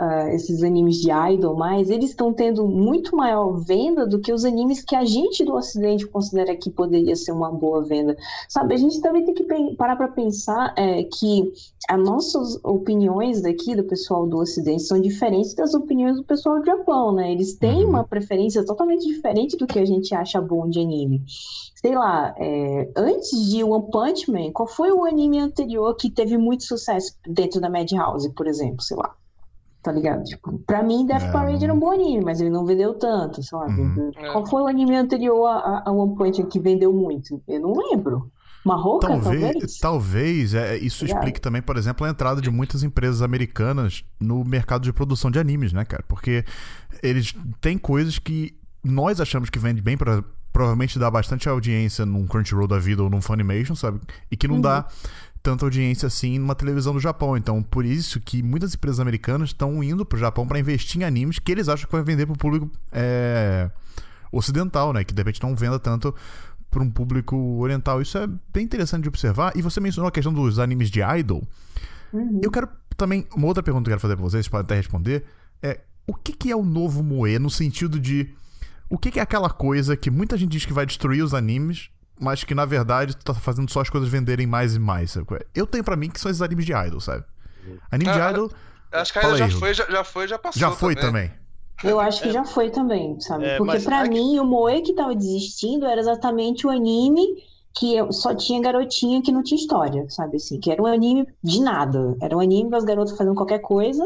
uh, esses animes de idol mais, eles estão tendo muito maior venda do que os animes que a gente do Ocidente considera que poderia ser uma boa venda. Sabe, a gente também tem que parar para pensar é, que as nossas opiniões daqui do pessoal do Ocidente são diferentes das opiniões do pessoal do Japão, né? Eles têm uhum. uma preferência totalmente diferente do que a gente acha bom de anime sei lá, é, antes de One Punch Man, qual foi o anime anterior que teve muito sucesso dentro da Madhouse, por exemplo, sei lá? Tá ligado? Tipo, pra mim, Death é. Parade era um bom anime, mas ele não vendeu tanto, sabe? Uhum. Qual foi o anime anterior a, a One Punch que vendeu muito? Eu não lembro. Marroca, talvez? Talvez, talvez é, isso explique também, por exemplo, a entrada de muitas empresas americanas no mercado de produção de animes, né, cara? Porque eles têm coisas que nós achamos que vende bem para provavelmente dá bastante audiência num Crunchyroll da vida ou num Funimation, sabe? E que não uhum. dá tanta audiência assim numa televisão do Japão. Então, por isso que muitas empresas americanas estão indo pro Japão para investir em animes que eles acham que vai vender pro público é, ocidental, né? Que de repente não venda tanto para um público oriental. Isso é bem interessante de observar. E você mencionou a questão dos animes de idol. Uhum. Eu quero também. Uma outra pergunta que eu quero fazer para vocês, podem até responder. É o que, que é o novo Moe no sentido de. O que, que é aquela coisa que muita gente diz que vai destruir os animes, mas que na verdade tu tá fazendo só as coisas venderem mais e mais. Sabe? É? Eu tenho para mim que são esses animes de idol, sabe? Anime de ah, idol. Acho que ainda já foi, já, já foi, já passou. Já foi também. também. Eu acho que é. já foi também, sabe? É, Porque para mim, o Moe que tava desistindo era exatamente o anime que só tinha garotinha que não tinha história, sabe assim? Que era um anime de nada. Era um anime das garotas fazendo qualquer coisa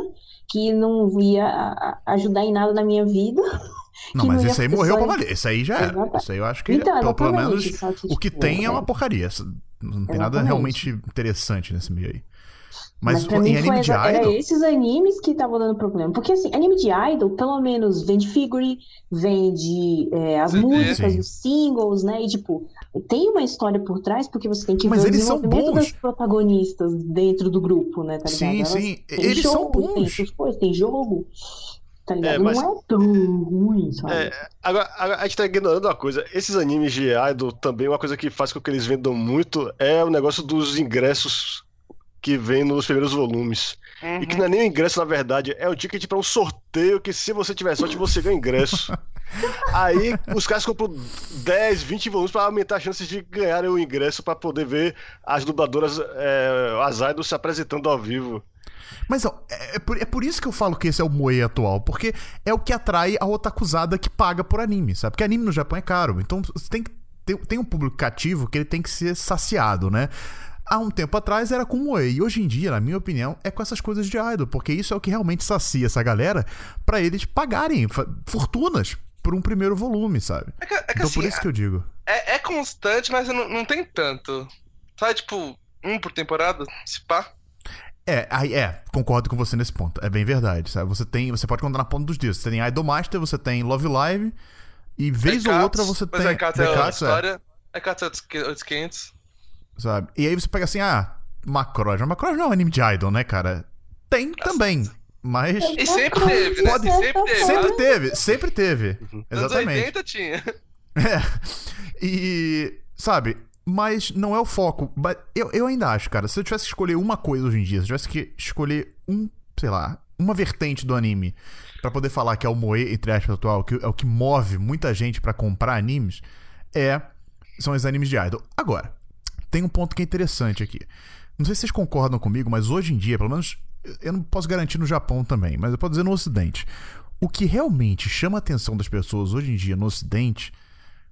que não ia ajudar em nada na minha vida. Não, mas esse aí morreu pra valer. Esse aí já era. Esse aí eu acho que, então, pelo menos, que, o que tipo, tem é uma é. porcaria. Não tem exatamente. nada realmente interessante nesse meio aí. Mas, Mas em anime de idol... Era esses animes que estavam dando problema. Porque, assim, anime de idol, pelo menos, vende figure, vende é, as músicas, Sim. os singles, né? E, tipo, tem uma história por trás, porque você tem que Mas ver eles o desenvolvimento das protagonistas dentro do grupo, né? Tá sim, Elas, sim. Eles jogo, são bons. Tem, coisas, tem jogo. Tá ligado? É, mas... Não é tão ruim, sabe? É, agora, agora, a gente tá ignorando uma coisa. Esses animes de idol também, uma coisa que faz com que eles vendam muito é o negócio dos ingressos que vem nos primeiros volumes. Uhum. E que não é nem o ingresso, na verdade, é o ticket para um sorteio que se você tiver sorte, você ganha ingresso. Aí os caras compram 10, 20 volumes para aumentar as chances de ganharem o ingresso para poder ver as dubladoras, é, as idols se apresentando ao vivo. Mas ó, é, é, por, é por isso que eu falo que esse é o moe atual, porque é o que atrai a otakuzada que paga por anime, sabe? Porque anime no Japão é caro, então você tem que tem, tem um público cativo que ele tem que ser saciado, né? Há um tempo atrás era com Moe, e hoje em dia, na minha opinião, é com essas coisas de idol, porque isso é o que realmente sacia essa galera para eles pagarem fortunas por um primeiro volume, sabe? É que, é que então assim, por isso que eu digo. É, é constante, mas não, não tem tanto. Sabe, tipo, um por temporada, se pá. É, aí é, concordo com você nesse ponto. É bem verdade, sabe? Você tem, você pode contar na ponta dos dedos. Você tem Idolmaster, você tem Love Live e vez ou outra você tem é Cats, é, história, é Cats é 800. Sabe? E aí você pega assim, ah, Macross. Macross não é um anime de idol, né, cara? Tem também. Mas. E sempre teve, né? Pode... Sempre teve. Sempre teve, sempre teve. Uhum. Exatamente. Nos 80 tinha. É. E. Sabe, mas não é o foco. Eu, eu ainda acho, cara, se eu tivesse que escolher uma coisa hoje em dia, se eu tivesse que escolher um, sei lá, uma vertente do anime pra poder falar que é o moe, entre aspas, atual, que é o que move muita gente pra comprar animes, é são os animes de idol. Agora, tem um ponto que é interessante aqui. Não sei se vocês concordam comigo, mas hoje em dia, pelo menos eu não posso garantir no Japão também, mas eu posso dizer no Ocidente. O que realmente chama a atenção das pessoas hoje em dia no Ocidente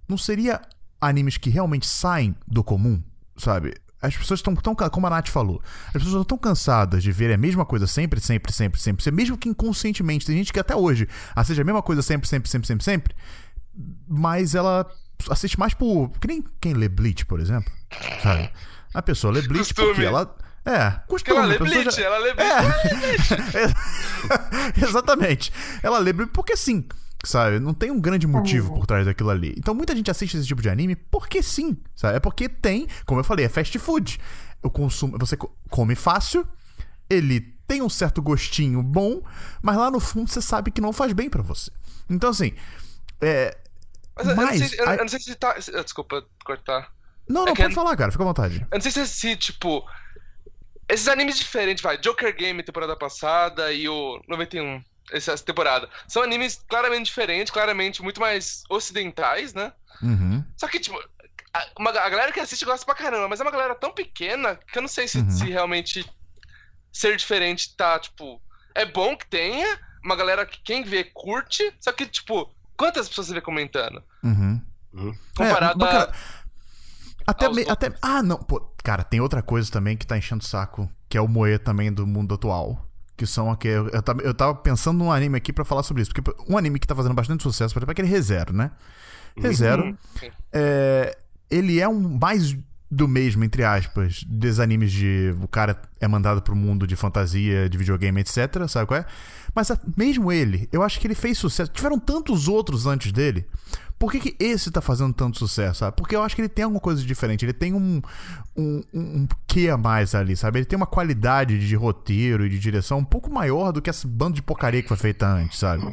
não seria animes que realmente saem do comum, sabe? As pessoas estão tão, como a Nath falou, as pessoas estão tão cansadas de ver a mesma coisa sempre, sempre, sempre, sempre, mesmo que inconscientemente. Tem gente que até hoje assiste a mesma coisa sempre, sempre, sempre, sempre, sempre, mas ela assiste mais por. Que nem quem lê Bleach, por exemplo, sabe? A pessoa lê Bleach Costume. porque ela. É, costume. Ela lê Bleach, já- ela lê Bleach. É. Exatamente. Ela lembra porque sim, sabe? Não tem um grande motivo por trás daquilo ali. Então muita gente assiste esse tipo de anime porque sim, sabe? É porque tem, como eu falei, é fast food. O consumo, você co- come fácil, ele tem um certo gostinho bom, mas lá no fundo você sabe que não faz bem pra você. Então assim, é, Mas eu, eu não Mas, sei, eu, aí- eu não sei se tá. se- Desculpa cortar. não, não É pode é- falar, cara, fica à vontade. Eu não sei se, se, tipo. Esses animes diferentes, vai. Joker Game temporada passada e o 91, essa temporada. São animes claramente diferentes, claramente muito mais ocidentais, né? Uhum. Só que, tipo, a, uma, a galera que assiste gosta pra caramba, mas é uma galera tão pequena que eu não sei se, Uhum. se realmente ser diferente tá, tipo. É bom que tenha, uma galera que quem vê curte, só que, tipo, quantas pessoas você vê comentando? Uhum. Comparado É, a. cara, até, me- até. Ah, não. Pô, cara, tem outra coisa também que tá enchendo o saco, que é o moe também do mundo atual. Que são aqui. Eu, eu, tava, pensando num anime aqui pra falar sobre isso. Porque um anime que tá fazendo bastante sucesso, por exemplo, é aquele ReZero, né? ReZero. Uhum. É, ele é um mais do mesmo, entre aspas, dos animes de. O cara é mandado pro mundo de fantasia, de videogame, etc. Sabe qual é? Mas a- mesmo ele, eu acho que ele fez sucesso. Tiveram tantos outros antes dele. Por que, que esse tá fazendo tanto sucesso, sabe? Porque eu acho que ele tem alguma coisa diferente. Ele tem um, um, um, quê a mais ali, sabe? Ele tem uma qualidade de roteiro e de direção um pouco maior do que essa banda de porcaria que foi feita antes, sabe?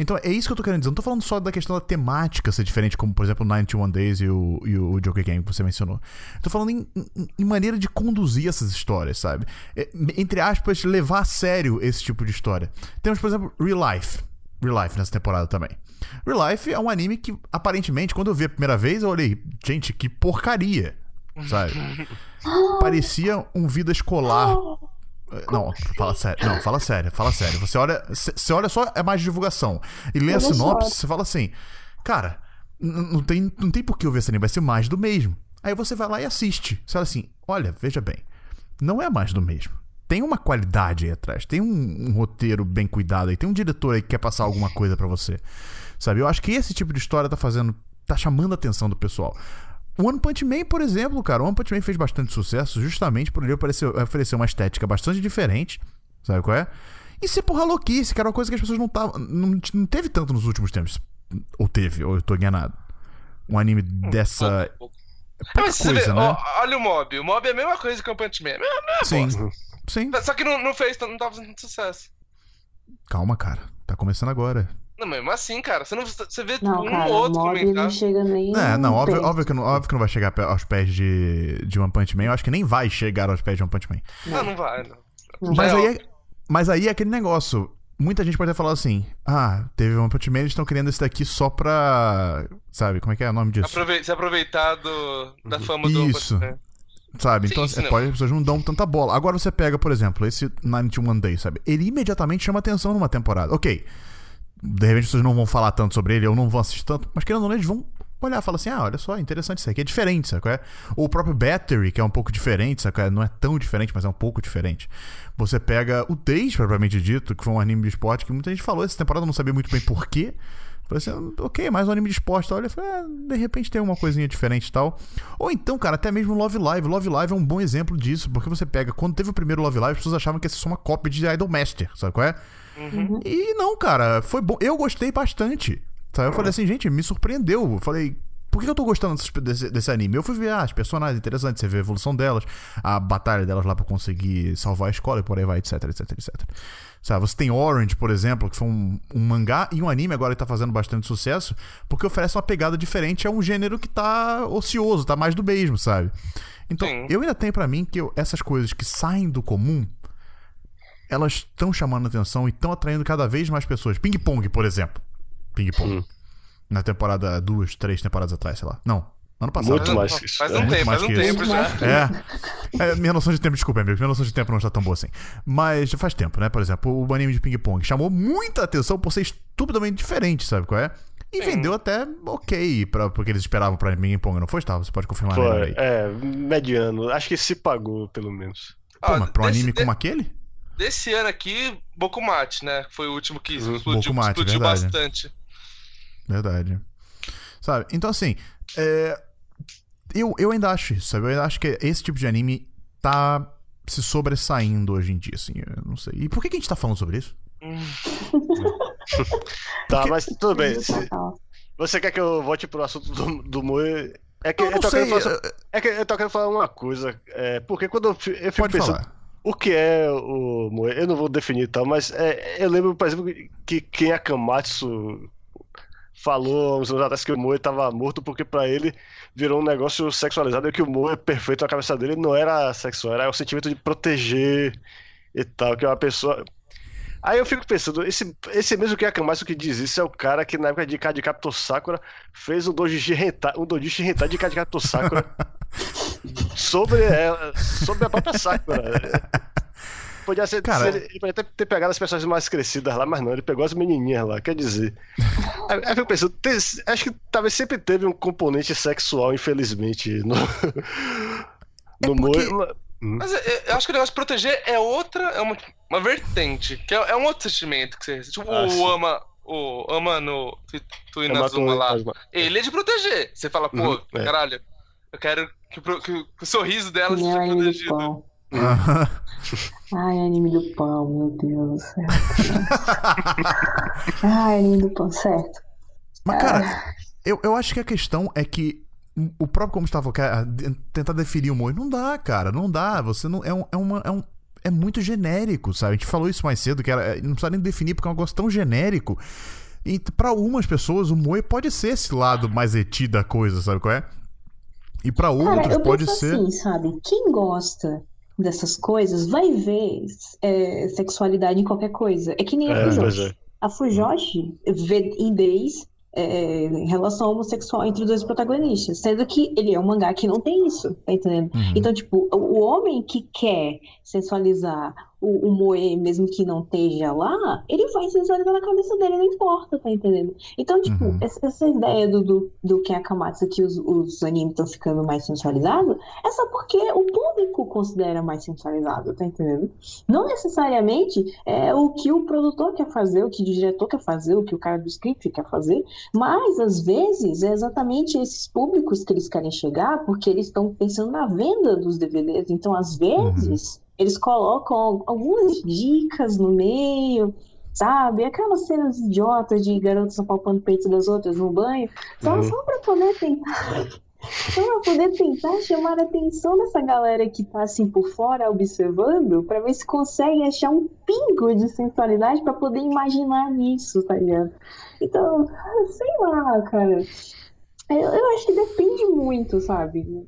Então é isso que eu tô querendo dizer. Não tô falando só da questão da temática ser diferente, como por exemplo o 91 Days e o, e o Joker Game que você mencionou. Tô falando em, em- em maneira de conduzir essas histórias, sabe? É, entre aspas, levar a sério esse tipo de história. Temos, por exemplo, Real Life. Real Life nessa temporada também. Real Life é um anime que, aparentemente, quando eu vi a primeira vez, eu olhei, gente, que porcaria, sabe? Parecia um vida escolar. Não, fala sério. Não, fala sério, fala sério. Você olha, você olha só, é mais divulgação. E lê a sinopse, você fala assim, cara, não tem, não tem por que eu ver esse anime, vai ser mais do mesmo. Aí você vai lá e assiste. Você fala assim, olha, veja bem, não é mais do mesmo. Tem uma qualidade aí atrás, tem um, um roteiro bem cuidado aí, tem um diretor aí que quer passar alguma coisa pra você. Sabe? Eu acho que esse tipo de história tá fazendo. tá chamando a atenção do pessoal. O One Punch Man, por exemplo, cara, o One Punch Man fez bastante sucesso justamente por ele oferecer, oferecer uma estética bastante diferente, sabe qual é? E ser porra louquice, cara, uma coisa que as pessoas não tavam, não, não teve tanto nos últimos tempos. Ou teve, ou eu tô enganado. Um anime dessa. Pouco, pouco. É, mas você coisa, vê, né? ó, olha o Mob. O Mob é a mesma coisa que o Punch Man. É a mesma Sim, bosta. sim. Só que não, não fez, não tava fazendo sucesso. Calma, cara. Tá começando agora. Não, mesmo assim, cara. Você, não, você vê Não, um cara, outro não chega nem. É, não, óbvio, óbvio, que não, óbvio que não vai chegar aos pés de, de One Punch Man. Eu acho que nem vai chegar aos pés de One Punch Man. Não, não vai, não. Não Mas É, aí, é, mas aí é aquele negócio. Muita gente pode até falar assim: ah, teve One Punch Man, eles estão querendo esse daqui só pra. Sabe, como é que é o nome disso? Aprove- se aproveitar do, da fama do Isso. Punch Man. Sabe? Sim, Então, isso assim, não. pode, as pessoas não dão tanta bola. Agora você pega, por exemplo, esse 91 Day, sabe? Ele imediatamente chama atenção numa temporada. Ok. De repente as pessoas não vão falar tanto sobre ele, ou não vão assistir tanto, mas querendo ou não, eles vão olhar e falar assim: ah, olha só, interessante isso aqui, é diferente, sabe? é? O próprio Battery, que é um pouco diferente, sabe? é? Não é tão diferente, mas é um pouco diferente. Você pega o 3, propriamente dito, que foi um anime de esporte que muita gente falou essa temporada, não sabia muito bem porquê. Falei assim, ok, mais um anime de esporte. Olha, falei, ah, de repente tem uma coisinha diferente e tal. Ou então, cara, até mesmo Love Live. Love Live é um bom exemplo disso, porque você pega, quando teve o primeiro Love Live, as pessoas achavam que ia ser só uma cópia de Idol Master, sabe qual é? Uhum. E não, cara, foi bom. Eu gostei bastante. Sabe? Eu falei assim, gente, me surpreendeu. Eu falei, por que eu tô gostando desse, desse, desse anime? Eu fui ver ah, as personagens interessantes, você vê a evolução delas, a batalha delas lá pra conseguir salvar a escola e por aí vai, etc, etc, etc. Sabe, você tem Orange, por exemplo, que foi um, um mangá e um anime agora que tá fazendo bastante sucesso, porque oferece uma pegada diferente a um gênero que tá ocioso, tá mais do mesmo, sabe? Então, Sim. eu ainda tenho pra mim que eu- essas coisas que saem do comum, elas estão chamando atenção e estão atraindo cada vez mais pessoas. Ping Pong, por exemplo. Ping Pong. Hum. Na temporada, duas, três temporadas atrás, sei lá. Não, ano passado. Muito mais que isso. Faz um muito tempo, mais faz um que isso. tempo já. É. É, Minha noção de tempo, desculpa, amigos. Minha noção de tempo não está tão boa assim. Mas já faz tempo, né? Por exemplo, o anime de ping-pong chamou muita atenção por ser estupidamente diferente, sabe qual é? E Sim. vendeu até ok pra, porque eles esperavam pra ping-pong, não foi, Gustavo? Você pode confirmar né, aí. é, mediano. Acho que se pagou, pelo menos. Pô, Ó, mas pra um anime de- como aquele? Desse ano aqui, Bokumate, né? Foi o último que explodiu, Bokumate, explodiu verdade. bastante. Verdade. Sabe? Então, assim, é, eu, eu ainda acho isso, sabe? Eu ainda acho que esse tipo de anime tá se sobressaindo hoje em dia, assim. Eu não sei. E por que, que a gente tá falando sobre isso? Tá, Porque- mas tudo bem. Se- Total. você quer que eu volte pro assunto do, do Moe? É que Eu eu, tô sei. querendo falar, é, é que eu tô querendo falar uma coisa. É, porque quando eu, eu fico Pode pensando falar. O que é o Moe, eu não vou definir tal, mas é, eu lembro, por exemplo, que quem Akamatsu falou uns anos atrás que o Moe tava morto porque pra ele virou um negócio sexualizado e que o Moe perfeito na cabeça dele não era sexual, era o sentimento de proteger e tal, que é uma pessoa. Aí eu fico pensando, esse, esse mesmo que Akamatsu que diz isso é o cara que na época de Captor Sakura fez um dojishi hentai, um dojishi hentai de Captor Sakura sobre ela, sobre a própria Sakura. Podia ser, Cara- ser- ele podia até ter pegado as pessoas mais crescidas lá, mas não, ele pegou as menininhas lá, quer dizer. Aí aí eu fico pensando, tem- acho que talvez sempre teve um componente sexual, infelizmente, no, no porque- Moe. Mas eu, eu acho que o negócio de proteger é outra, é uma, uma vertente, que é, é um outro sentimento que você. Tipo, Ah, o sim. ama. O ama no Tu- É uma Tuinazuma lá. Ele é de proteger. Você fala, pô, Uhum, é. Eu quero que, o que o- que o sorriso dela seja anime do protegido. pão. Ai, anime do pão, meu Deus do céu. Ai, anime do pão, certo. Mas, cara, eu, eu acho que a questão é que o próprio como estava de- tentar definir o humor não dá, cara, não dá. Você não é um, é uma é um é muito genérico, sabe? A gente falou isso mais cedo que era não precisa nem definir porque é um negócio tão genérico. E pra algumas pessoas o moe pode ser esse lado mais eti da coisa, sabe qual é? E pra Cara, outros eu pode ser assim, sabe? Quem gosta dessas coisas vai ver é, sexualidade em qualquer coisa. É que nem a É, Fujoshi. é. A Fujoshi vê em Days é, relação homossexual entre os dois protagonistas, sendo que ele é um mangá que não tem isso, tá entendendo? Uhum. Então, tipo, o o homem que quer sensualizar o, o moe, mesmo que não esteja lá, ele vai sensualizar na cabeça dele, não importa, tá entendendo? Então, tipo, Uhum. essa, essa ideia do, do, do Ken Akamatsu que os, os animes estão ficando mais sensualizados é só porque o público considera mais sensualizado, tá entendendo? Não necessariamente é o que o produtor quer fazer, o que o diretor quer fazer, o que o cara do script quer fazer, mas às vezes é exatamente esses públicos que eles querem chegar, porque eles estão pensando na venda dos DVDs. Então, às vezes, eles colocam algumas dicas no meio, sabe? Aquelas cenas idiotas de garotas apalpando o peito das outras no banho, só, Uhum. só pra poder tentar. Só pra poder tentar chamar a atenção dessa galera que tá assim por fora observando, pra ver se consegue achar um pingo de sensualidade pra poder imaginar nisso, tá ligado? Então, sei lá, cara. Eu, eu acho que depende muito, sabe?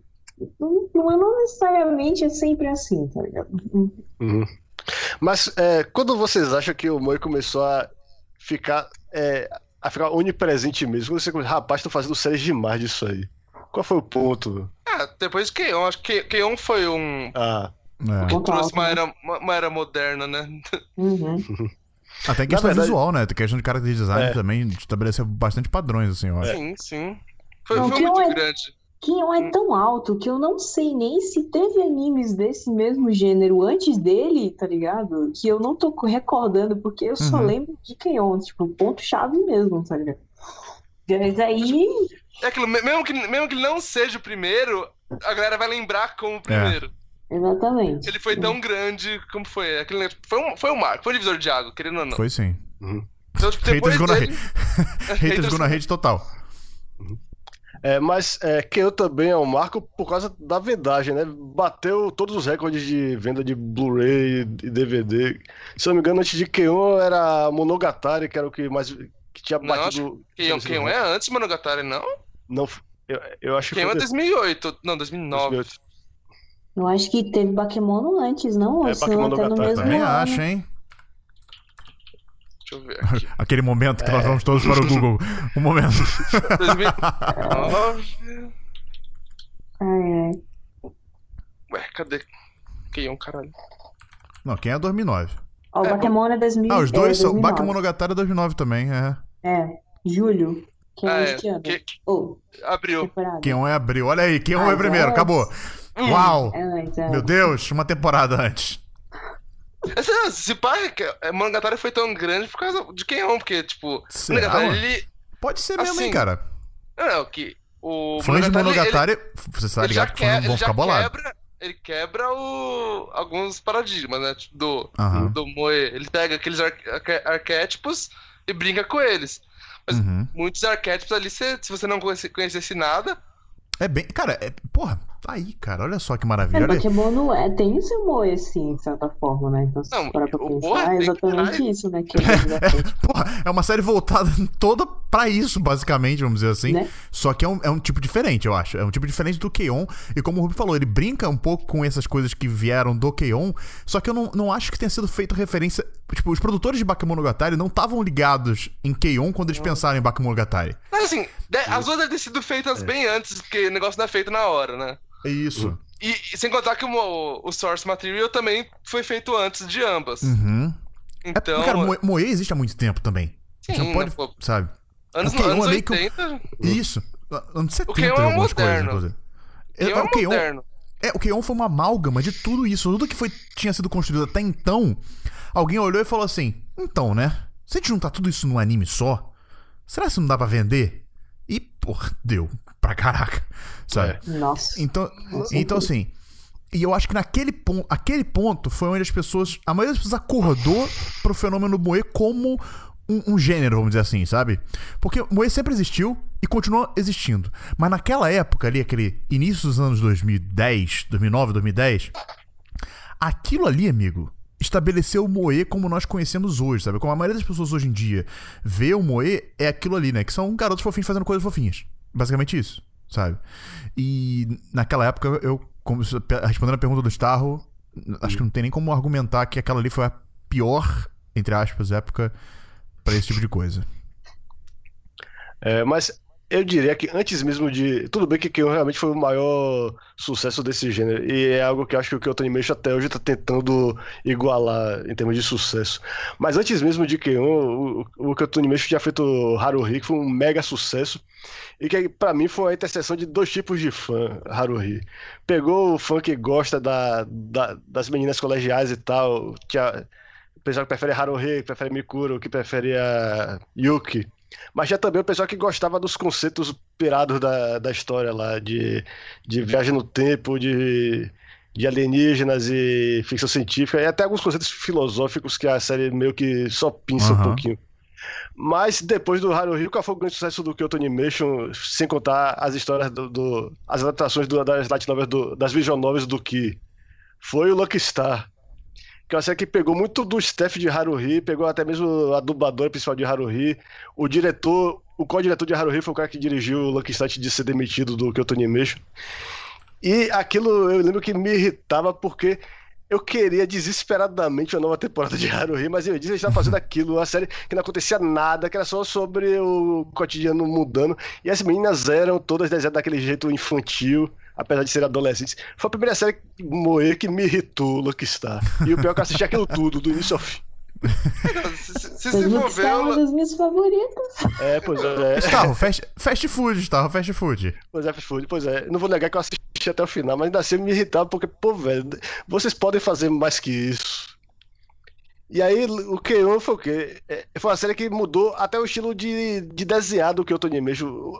Não, não é necessariamente é sempre assim, tá ligado? Uhum. Mas é, quando vocês acham que o Moe começou a ficar, é, a ficar onipresente mesmo? Quando você começou, rapaz, tô fazendo séries demais disso aí. Qual foi o ponto? Ah, depois de Keion, acho que Keion foi um. Ah, É. que Ponto trouxe uma né? era, uma, era moderna, né? Uhum. Até questão verdade- visual, né? Tem questão de character design É. também estabeleceu bastante padrões, assim, eu acho. Sim, sim. Foi, Não, foi muito é- grande. Kion é tão alto que eu não sei nem se teve animes desse mesmo gênero antes dele, tá ligado? Que eu não tô recordando, porque eu só Uhum. lembro de Keion, tipo, ponto-chave mesmo, tá ligado? Mas aí, É aquilo, me- mesmo que, mesmo que ele não seja o primeiro, a galera vai lembrar como o primeiro. exatamente. Ele foi tão grande como foi. Aquele, negócio- foi, um, foi um marco, foi um divisor de água, querendo ou não. Foi sim. Então, tipo, Haters gonna dele... Haters gonna hate total. É, mas é, também é um marco por causa da vendagem, né? Bateu todos os recordes de venda de Blu-ray e DVD. Se eu não me engano, antes de Keion era Monogatari, que era o que mais que tinha Não, batido. Keion, Keion é antes Monogatari, não? Não, eu, eu acho que Keion é foi 2008. Não, 2009. 2008. Eu acho que teve Bakemono antes, não? É, Bakemono Gatari Também ano. acho, hein? Deixa eu ver aqui. Aquele momento que nós vamos todos para o Google. Um momento. 2009. É, Ué, cadê? Quem é um caralho? Não, quem é 2009? ó, o É, Bakemono é 2000. Ah, os dois é são. 2009. Bakemonogatari é 2009 também, é. É, julho. Quem Ah, é é. que ano? Que- Ou, Abriu. temporada. Quem é abril. Olha aí, quem é Ah, primeiro. é. Acabou. Uau! É é. Meu Deus, uma temporada antes. Esse, esse pai, que é- Monogatari foi tão grande por causa de quem é, porque, tipo, Será, Monogatari, ele. Pode ser mesmo, hein, Assim, cara. Não, não, que. O Fãs de Monogatari, você ele, sabe ele já, ligado que que, fãs ele vão ficar bolados. quebra. Ele quebra o, alguns paradigmas, né? Tipo, do, Aham. do Moe. Ele pega aqueles arque- arque- arquétipos e brinca com eles. Mas Uhum. muitos arquétipos ali, se, se você não conhece- conhecesse nada, É bem. Cara, é, porra, tá aí, cara. Olha só que É, maravilha. Olha, Bakemono é, tem o seu moe, assim, de certa forma, né? Então, se Não, parar pra pensar, porra é que exatamente dar- isso, né? Que é exatamente, porra, é uma série voltada toda pra isso, basicamente, vamos dizer assim. né? Só que é um, é um tipo diferente, eu acho. É um tipo diferente do Keion. E como o Ruby falou, ele brinca um pouco com essas coisas que vieram do Keion. Só que eu não, não acho que tenha sido feita referência. Tipo, os produtores de Bakemonogatari não estavam ligados em Keion quando eles pensaram em Bakemonogatari. Mas assim, de- as duas devem ter sido feitas bem antes, porque o negócio não é feito na hora, né? É isso. E, e sem contar que o, o Source Material também foi feito antes de ambas. Uhum. É Então. porque, cara, Moe, Moe existe há muito tempo também. sim, Você não pode, né, pô, sabe? anos, o anos é meio que um- 80. Isso. Anos 70 Keion é um algumas coisas, moderno. inclusive. É, Keion é o Keion- moderno. É, o Keion foi uma amálgama de tudo isso. Tudo que foi, tinha sido construído até então. Alguém olhou e falou assim: então, né? Se a gente juntar tudo isso num anime só, será que não dá pra vender? E, porra, deu pra caraca. Sabe? Nossa. Então, certeza. então, assim. E eu acho que naquele ponto, aquele ponto foi onde as pessoas. A maioria das pessoas acordou pro fenômeno Moe como um, um gênero, vamos dizer assim, sabe? Porque Moe sempre existiu e continua existindo. Mas naquela época ali, aquele início dos anos 2010, 2009, 2010, aquilo ali, amigo, estabeleceu o Moe como nós conhecemos hoje, sabe? Como a maioria das pessoas hoje em dia vê o Moe, é aquilo ali, né? Que são garotos fofinhos fazendo coisas fofinhas. Basicamente isso, sabe? E naquela época, eu, como, respondendo a pergunta do Starro, acho que não tem nem como argumentar que aquela ali foi a pior, entre aspas, época pra esse tipo de coisa. É, mas eu diria que antes mesmo de. Tudo bem que Keion realmente foi o maior sucesso desse gênero. E é algo que acho que o Kyoto Animation até hoje tá tentando igualar em termos de sucesso. Mas antes mesmo de Keion, o, o Kyoto Animation tinha feito Haruhi, que foi um mega sucesso. E que pra mim foi a interseção de dois tipos de fã, Haruhi. Pegou o fã que gosta da, da- das meninas colegiais e tal, que a, o pessoal que prefere Haruhi, que prefere Mikuro, que prefere a Yuki. Mas já também o pessoal que gostava dos conceitos pirados da, da história lá, de, de viagem no tempo, de, de alienígenas e ficção científica, e até alguns conceitos filosóficos que a série meio que só pinça um Aham. pouquinho. Mas depois do Haruhi, qual foi o grande sucesso do Kyoto Animation, sem contar as histórias do. do- as adaptações do- das light novels, do- das visual novels do Ki? Foi o Lucky Star. Que é uma série que pegou muito do staff de Haruhi, pegou até mesmo a dubladora principal de Haruhi. O diretor, o co-diretor de Haruhi foi o cara que dirigiu o Lucky antes de ser demitido do Kyoto Animation. E aquilo eu lembro que me irritava porque eu queria desesperadamente uma nova temporada de Haruhi, mas eu disse eles estavam fazendo aquilo, uma série que não acontecia nada, que era só sobre o cotidiano mudando. E as meninas eram todas desenhadas daquele jeito infantil, apesar de serem adolescentes. Foi a primeira série Moe que me irritou, Lucky Star. E o pior é que eu assisti aquilo tudo, do início ao fim. Se, se, ver, uma ela- das minhas favoritas. É, pois é. Starro, fast, fast food, Starro, fast food. Pois é, fast food, pois é. Não vou negar que eu assisti até o final, mas ainda assim me irritava porque, pô, velho, vocês podem fazer mais que isso. E aí, o Keion foi o quê? É, Foi uma série que mudou até o estilo de, de desenhar do Kyoto Animation.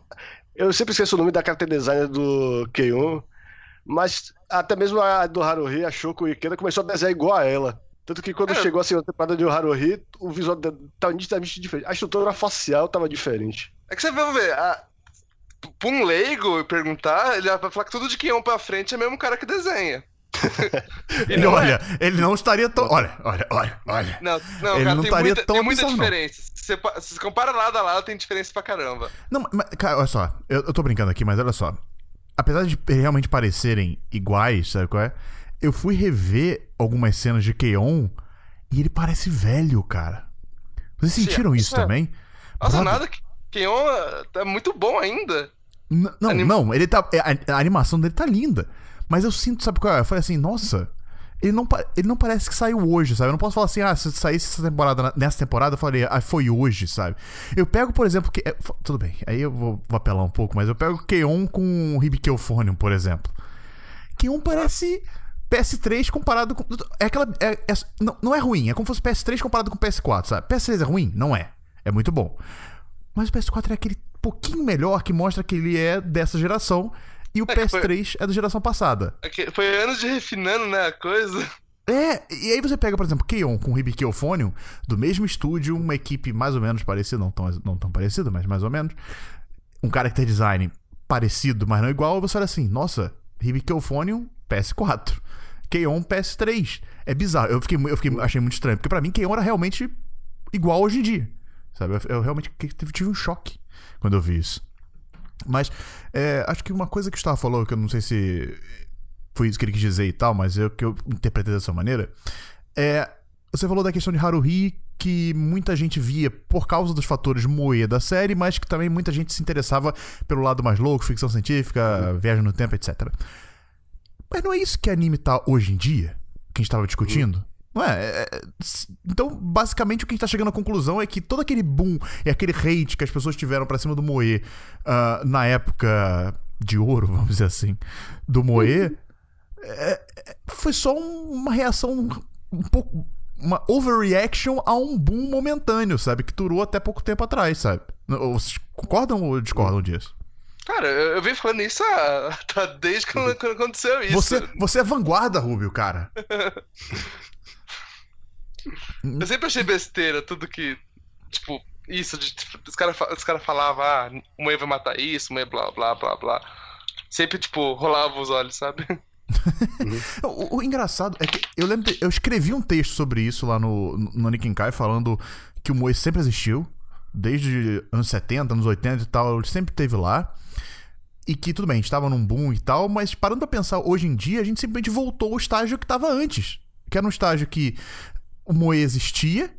Eu sempre esqueço o nome da character designer do Keion, mas até mesmo a do Haruhi, a Shoko Ikeda, começou a desenhar igual a ela. Tanto que quando É. chegou a segunda temporada de Haruhi, o visual estava nitidamente diferente. A estrutura facial estava diferente. É que você vai ver, a... pra um leigo perguntar, ele vai falar que tudo de Kion pra frente é mesmo o cara que desenha. E não é. olha, ele não estaria tão. Olha, olha, olha, olha. Não, não, Ele cara, não tem estaria muita, tão tem muita não. diferença. Se você, você compara lado a lado, tem diferença pra caramba. Não, mas, cara, olha só, eu, eu tô brincando aqui, mas olha só. Apesar de realmente parecerem iguais, sabe qual é? Eu fui rever algumas cenas de Keion e ele parece velho, cara. Vocês sentiram Sim, isso é. também? Nossa, Brother. nada. Kenyon tá muito bom ainda. N- não, Anim- não, ele tá. é, A, a animação dele tá linda. Mas eu sinto, sabe qual é? Eu falei assim, nossa. Ele não, ele não parece que saiu hoje, sabe? Eu não posso falar assim, ah, se saísse essa temporada, nessa temporada, eu falei, ah, foi hoje, sabe? Eu pego, por exemplo, que. é, tudo bem, aí eu vou, vou apelar um pouco, mas eu pego Keon com Hibikeophonium, por exemplo. Keon parece PS3 comparado com. É aquela. é- é- não, não é ruim, é como se fosse PS3 comparado com PS4, sabe? PS3 é ruim? Não é. É muito bom. Mas o PS4 é aquele pouquinho melhor que mostra que ele é dessa geração. E o É que foi- PS3 é da geração passada. É Foi anos de refinando, né, a coisa. É, e aí você pega, por exemplo, Keon com Hibikeophonium, do mesmo estúdio, uma equipe mais ou menos parecida, não tão, não tão parecida, mas mais ou menos. Um character design parecido, mas não igual, você olha assim, nossa, Hibikeophonium PS4. Keon PS3. É bizarro. Eu fiquei, eu fiquei achei muito estranho, porque pra mim Keon era realmente igual hoje em dia. Sabe? Eu, eu realmente tive um choque quando eu vi isso. Mas é, acho que uma coisa que o Gustavo falou, que eu não sei se foi isso que ele quis dizer e tal, mas eu que eu interpretei dessa maneira, é. Você falou da questão de Haruhi, que muita gente via por causa dos fatores moe da série, mas que também muita gente se interessava pelo lado mais louco, ficção científica, viagem no tempo, etc. Mas não é isso que anime tá hoje em dia? Que a gente tava discutindo? Não é? É, é, Então, basicamente, o que a gente tá chegando à conclusão é que todo aquele boom e aquele hate que as pessoas tiveram pra cima do Moe ah, na época de ouro, vamos dizer assim, do Moe, é- é- foi só um- uma reação um pouco. Uma overreaction a um boom momentâneo, sabe? Que durou até pouco tempo atrás, sabe? Vocês concordam ou discordam disso? Cara, eu, eu venho falando isso há- tá desde quando aconteceu isso. Você, você é vanguarda, Rubio, cara. Eu sempre achei besteira tudo que. Tipo, isso de. Tipo, os caras os cara falavam, ah, o Moe vai matar isso, o Moe blá blá blá blá. Sempre, tipo, rolava os olhos, sabe? O, o engraçado é que eu lembro, de- eu escrevi um texto sobre isso lá no, no Nikin Kai, falando que o Moe sempre existiu, desde anos 70, anos 80 e tal, ele sempre esteve lá. E que tudo bem, a gente tava num boom e tal, mas parando pra pensar, hoje em dia a gente simplesmente voltou ao estágio que tava antes. Que era um estágio que o Moe existia,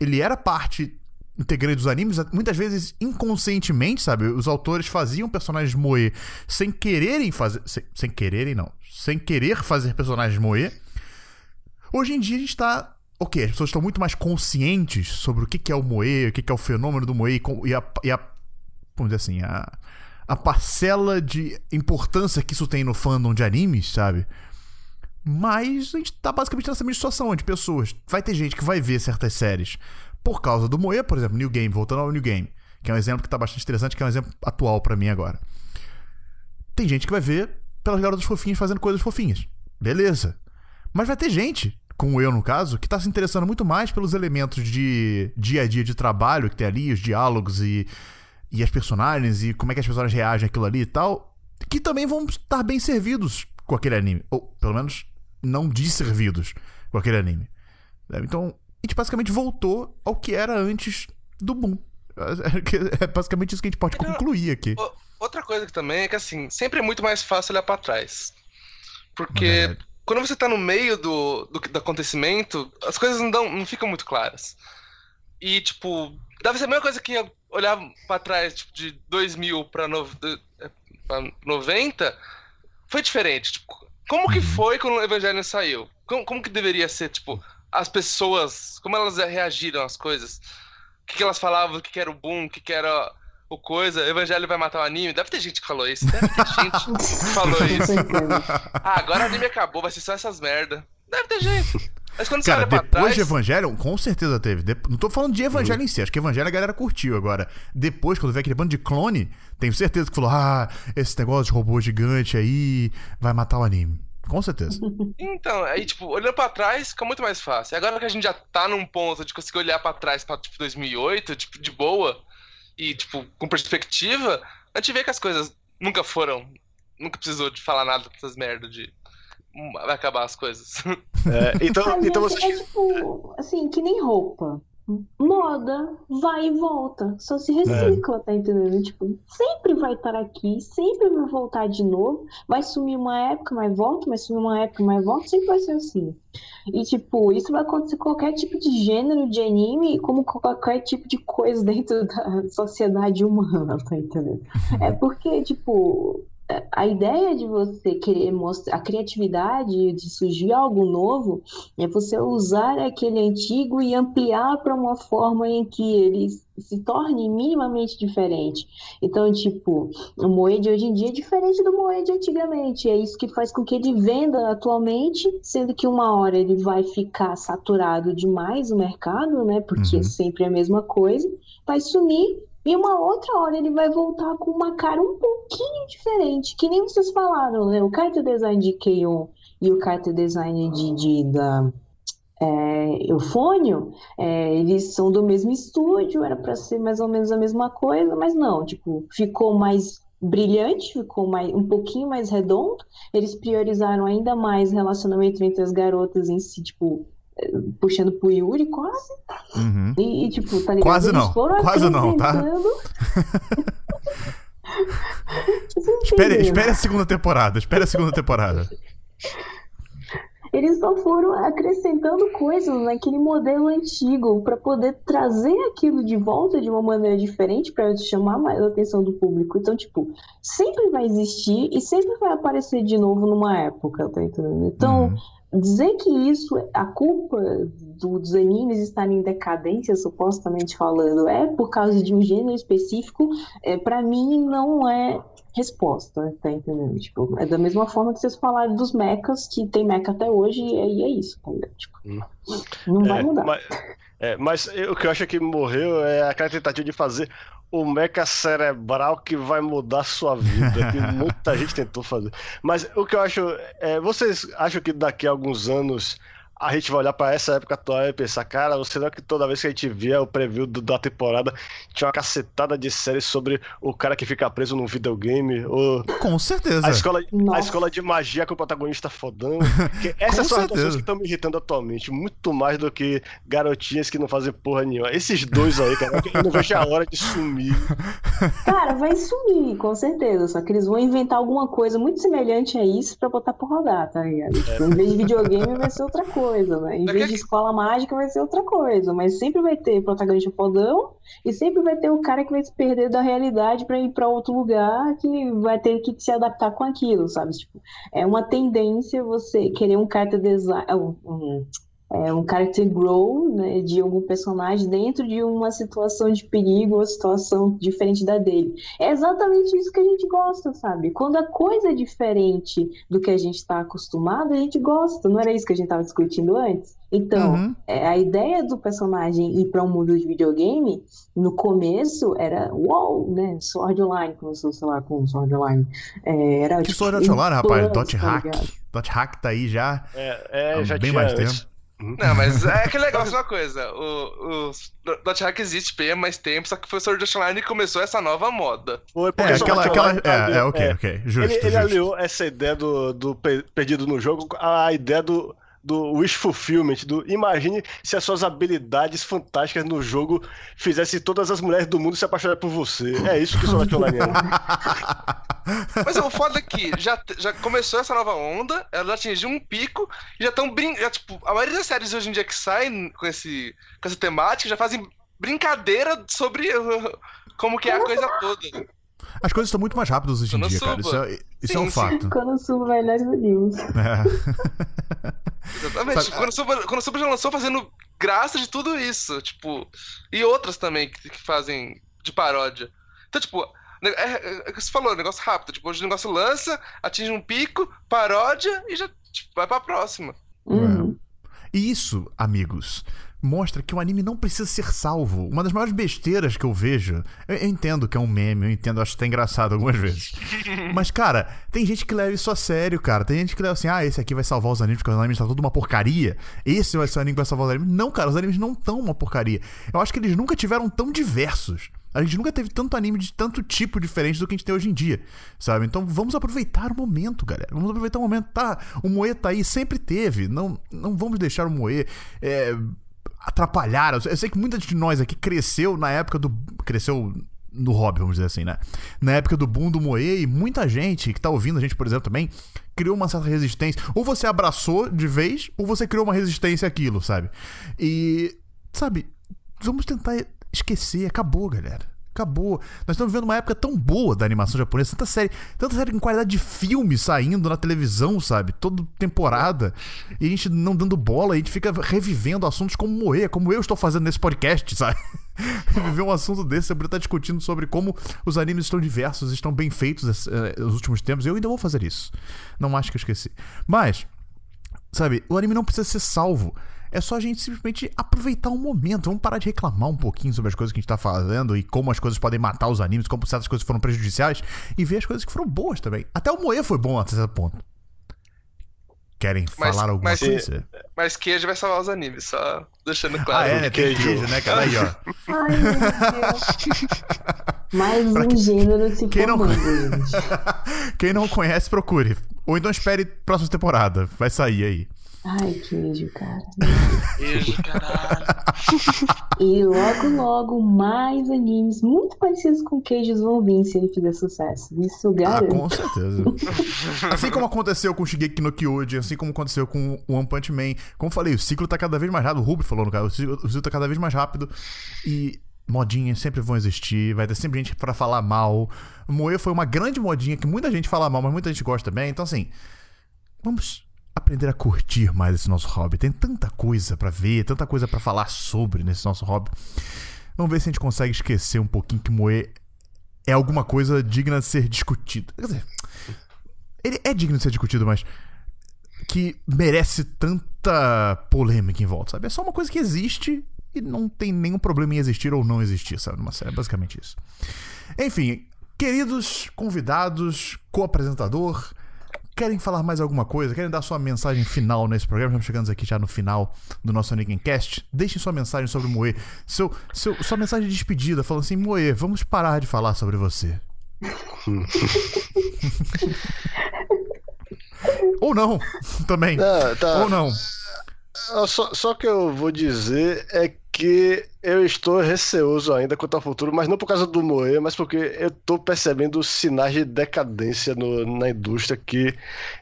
ele era parte integrante dos animes, muitas vezes inconscientemente, sabe? Os autores faziam personagens moe sem quererem fazer. Sem, sem quererem, não. Sem querer fazer personagens moe. Hoje em dia a gente tá. Ok, as pessoas estão muito mais conscientes sobre o que que é o moe, o que que é o fenômeno do moe e a. E a vamos dizer assim, a, a parcela de importância que isso tem no fandom de animes, sabe? Mas a gente tá basicamente nessa mesma situação, onde pessoas. Vai ter gente que vai ver certas séries por causa do Moe, por exemplo, New Game, voltando ao New Game, que é um exemplo que tá bastante interessante, que é um exemplo atual pra mim agora. Tem gente que vai ver pelas garotas fofinhas fazendo coisas fofinhas. Beleza. Mas vai ter gente, como eu no caso, que tá se interessando muito mais pelos elementos de dia a dia de trabalho que tem ali, os diálogos e, e as personagens e como é que as personagens reagem àquilo ali e tal, que também vão estar bem servidos com aquele anime. Ou, pelo menos, não desservidos com aquele anime. Sabe? Então, a gente basicamente voltou ao que era antes do boom. É basicamente isso que a gente pode Não. concluir aqui. Outra coisa que também é que, assim, sempre é muito mais fácil olhar pra trás. Porque Verdade. quando você tá no meio do, do, do acontecimento, as coisas não, dão, não ficam muito claras. E, tipo, deve ser a mesma coisa que olhar pra trás, tipo, de 2000 pra, no, pra 90, foi diferente. Tipo, como que foi quando o Evangelho saiu? Como, como que deveria ser, tipo, as pessoas, como elas reagiram às coisas? O que, que elas falavam, o que, que era o boom, o que, que era o coisa, o Evangelho vai matar o anime. Deve ter gente que falou isso, deve ter gente que falou isso. Ah, agora o anime acabou, vai ser só essas merda. Deve ter gente. Mas quando você Cara, olha pra depois trás. de Evangelion, com certeza teve. De- Não tô falando de Evangelho em si, acho que Evangelho a galera curtiu. Agora, depois, quando veio aquele bando de clone, tenho certeza que falou: ah, esse negócio de robô gigante aí vai matar o anime. Com certeza. Então, aí, tipo, olhando pra trás fica muito mais fácil. Agora que a gente já tá num ponto de conseguir olhar pra trás pra, tipo, 2008, tipo, de boa, e, tipo, com perspectiva, a gente vê que as coisas nunca foram. Nunca precisou de falar nada dessas merda de. "Hum, Vai acabar as coisas. É, então, então vezes você. é tipo, assim, que nem roupa. moda vai e volta, só se recicla, tá entendendo? Tipo, sempre vai estar aqui, sempre vai voltar de novo, vai sumir uma época, mas volta, vai sumir uma época, mas volta, sempre vai ser assim. E, tipo, isso vai acontecer com qualquer tipo de gênero de anime, como com qualquer tipo de coisa dentro da sociedade humana, tá entendendo? É porque, tipo, a ideia de você querer mostrar a criatividade de surgir algo novo é você usar aquele antigo e ampliar para uma forma em que ele se torne minimamente diferente. Então, tipo, o Moe de hoje em dia é diferente do Moe de antigamente. É isso que faz com que ele venda atualmente, sendo que uma hora ele vai ficar saturado demais o mercado, né? Porque uhum. é sempre a mesma coisa, vai sumir e uma outra hora ele vai voltar com uma cara um pouquinho diferente, que nem vocês falaram, né? O character design de Keion e o character design de, de da é, Eufônio, é, eles são do mesmo estúdio, era para ser mais ou menos a mesma coisa, mas não, tipo, ficou mais brilhante, ficou mais, um pouquinho mais redondo. Eles priorizaram ainda mais relacionamento entre as garotas em si, tipo, puxando pro Yuri quase. Uhum. E, e, tipo, tá ligado? Quase não. Quase não, tá? espere, espere a segunda temporada. Espere a segunda temporada. Eles só foram acrescentando coisas naquele modelo antigo para poder trazer aquilo de volta de uma maneira diferente para chamar mais a atenção do público. Então, tipo, sempre vai existir e sempre vai aparecer de novo numa época, tá entendendo? Então, uhum dizer que isso, a culpa do, dos animes estarem em decadência, supostamente falando, é por causa de um gênero específico, é, para mim não é resposta, tá entendendo? Tipo, é da mesma forma que vocês falaram dos mechas, que tem mecha até hoje, e é, é isso, tá entendendo? Tipo, hum. não vai é, mudar. Mas, é, mas o que eu acho que morreu é aquela tentativa de fazer o meca cerebral que vai mudar sua vida, que muita gente tentou fazer. Mas o que eu acho, é, vocês acham que daqui a alguns anos a gente vai olhar para essa época atual e pensar, cara, será que toda vez que a gente via o preview do, da temporada tinha uma cacetada de séries sobre o cara que fica preso num videogame? Ou com certeza. A escola, a escola de magia com o protagonista fodão. essas são as pessoas que estão me irritando atualmente, muito mais do que garotinhas que não fazem porra nenhuma. Esses dois aí, cara, eu não vejo a hora de sumir. Cara, vai sumir, com certeza. Só que eles vão inventar alguma coisa muito semelhante a isso pra botar por rodar, tá ligado? É. Tipo, em vez de videogame vai ser outra coisa coisa, né? Em vez de escola mágica vai ser outra coisa, mas sempre vai ter protagonista fodão e sempre vai ter o cara que vai se perder da realidade para ir para outro lugar que vai ter que se adaptar com aquilo, sabe? Tipo, é uma tendência você querer um character design, um, é, um character grow né, de algum personagem dentro de uma situação de perigo ou situação diferente da dele. É exatamente isso que a gente gosta, sabe? Quando a coisa é diferente do que a gente está acostumado, a gente gosta. Não era isso que a gente estava discutindo antes? Então, uhum. é, a ideia do personagem ir para um mundo de videogame, no começo era uou, né? Sword Online, começou, sei lá, com Sword Online. É, era, que tipo, Sword Online, rapaz? Dot tá Hack. Dot Hack tá aí já. É, é já bem mais tempo. Não, mas é aquele negócio, uma coisa. O, o Dot Hack existe bem há mais tempo, só que foi o Sword Art Online que começou essa nova moda. Foi porque é, aquela, aquela, é, é, ok, é. ok. Justo, ele, justo. ele aliou essa ideia do, do perdido no jogo à ideia do do wish fulfillment, do imagine se as suas habilidades fantásticas no jogo fizessem todas as mulheres do mundo se apaixonarem por você. É isso que o Art Online é. Mas o foda é que já, já começou essa nova onda, ela atingiu um pico e já estão brincando. Tipo, a maioria das séries hoje em dia que saem com, esse, com essa temática já fazem brincadeira sobre como que é a coisa toda. As coisas estão muito mais rápidas hoje em dia, cara. Isso é, isso sim, é um sim. fato. Quando subo vai nas news. É. Exatamente. Quando o, Suba, quando o Suba já lançou fazendo graça de tudo isso, tipo. E outras também que, que fazem de paródia. Então, tipo, é, é, é, você falou, negócio rápido. Tipo, hoje o negócio lança, atinge um pico, paródia e já tipo, vai pra próxima. Uhum. E isso, amigos, mostra que o anime não precisa ser salvo. Uma das maiores besteiras que eu vejo. Eu, eu entendo que é um meme, eu entendo, acho até engraçado algumas vezes. Mas, cara, tem gente que leva isso a sério, cara. Tem gente que leva assim, ah, esse aqui vai salvar os animes porque os animes tá tudo uma porcaria. Esse vai ser o anime que vai salvar os animes. Não, cara, os animes não tão uma porcaria. Eu acho que eles nunca tiveram tão diversos. A gente nunca teve tanto anime de tanto tipo diferente do que a gente tem hoje em dia, sabe? Então vamos aproveitar o momento, galera. Vamos aproveitar o momento. Tá, o Moe tá aí, sempre teve. Não, não vamos deixar o Moe é, atrapalharam. Eu sei que muita de nós aqui cresceu na época do. Cresceu no hobby, vamos dizer assim, né? Na época do boom do Moe, e muita gente que tá ouvindo a gente, por exemplo, também, criou uma certa resistência. Ou você abraçou de vez, ou você criou uma resistência àquilo, sabe? E, sabe, vamos tentar esquecer. Acabou, galera. Acabou. Nós estamos vivendo uma época tão boa da animação japonesa, tanta série, tanta série com qualidade de filme saindo na televisão, sabe? Toda temporada. E a gente não dando bola, a gente fica revivendo assuntos como Moe, como eu estou fazendo nesse podcast, sabe? Reviver um assunto desse, eu estar discutindo sobre como os animes estão diversos, estão bem feitos uh, nos últimos tempos. Eu ainda vou fazer isso. Não acho que eu esqueci. Mas, sabe, o anime não precisa ser salvo. É só a gente simplesmente aproveitar o um momento. Vamos parar de reclamar um pouquinho sobre as coisas que a gente tá fazendo e como as coisas podem matar os animes, como certas coisas foram prejudiciais e ver as coisas que foram boas também. Até o Moe foi bom até certo ponto. Querem mas, falar alguma mas, coisa? Mas queijo vai salvar os animes, só deixando claro. Ah, é, né? Tem queijo, né, cara? Aí, ó. Ai, meu Deus. Mais um que... gênero se quem não... quem não conhece, procure. Ou então espere próxima temporada. Vai sair aí. Ai, queijo, cara. Queijo, caralho. E logo, logo, mais animes muito parecidos com queijos vão vir se ele fizer sucesso. Isso garanto. Ah, com certeza. assim como aconteceu com Shigeki no Kyojin, assim como aconteceu com o One Punch Man. Como falei, o ciclo tá cada vez mais rápido. O Ruby falou no caso, o ciclo, tá cada vez mais rápido. E modinhas sempre vão existir, vai ter sempre gente para falar mal. Moe foi uma grande modinha que muita gente fala mal, mas muita gente gosta bem. Então, assim, vamos aprender a curtir mais esse nosso hobby. Tem tanta coisa para ver, tanta coisa para falar sobre nesse nosso hobby. Vamos ver se a gente consegue esquecer um pouquinho que Moe é alguma coisa digna de ser discutido. Quer dizer, ele é digno de ser discutido, mas que merece tanta polêmica em volta, sabe? É só uma coisa que existe e não tem nenhum problema em existir ou não existir, sabe? Numa série, é basicamente isso. Enfim, queridos convidados, co-apresentador, Querem falar mais alguma coisa? Querem dar sua mensagem final nesse programa? Estamos chegando aqui já no final do nosso Cast. Deixem sua mensagem sobre o Moe. Seu, seu, sua mensagem de despedida, falando assim: Moe, vamos parar de falar sobre você. Ou não, também. Tá, tá. Ou não. Só, só que eu vou dizer é que eu estou receoso ainda quanto ao futuro, mas não por causa do Moe, mas porque eu estou percebendo sinais de decadência no, na indústria que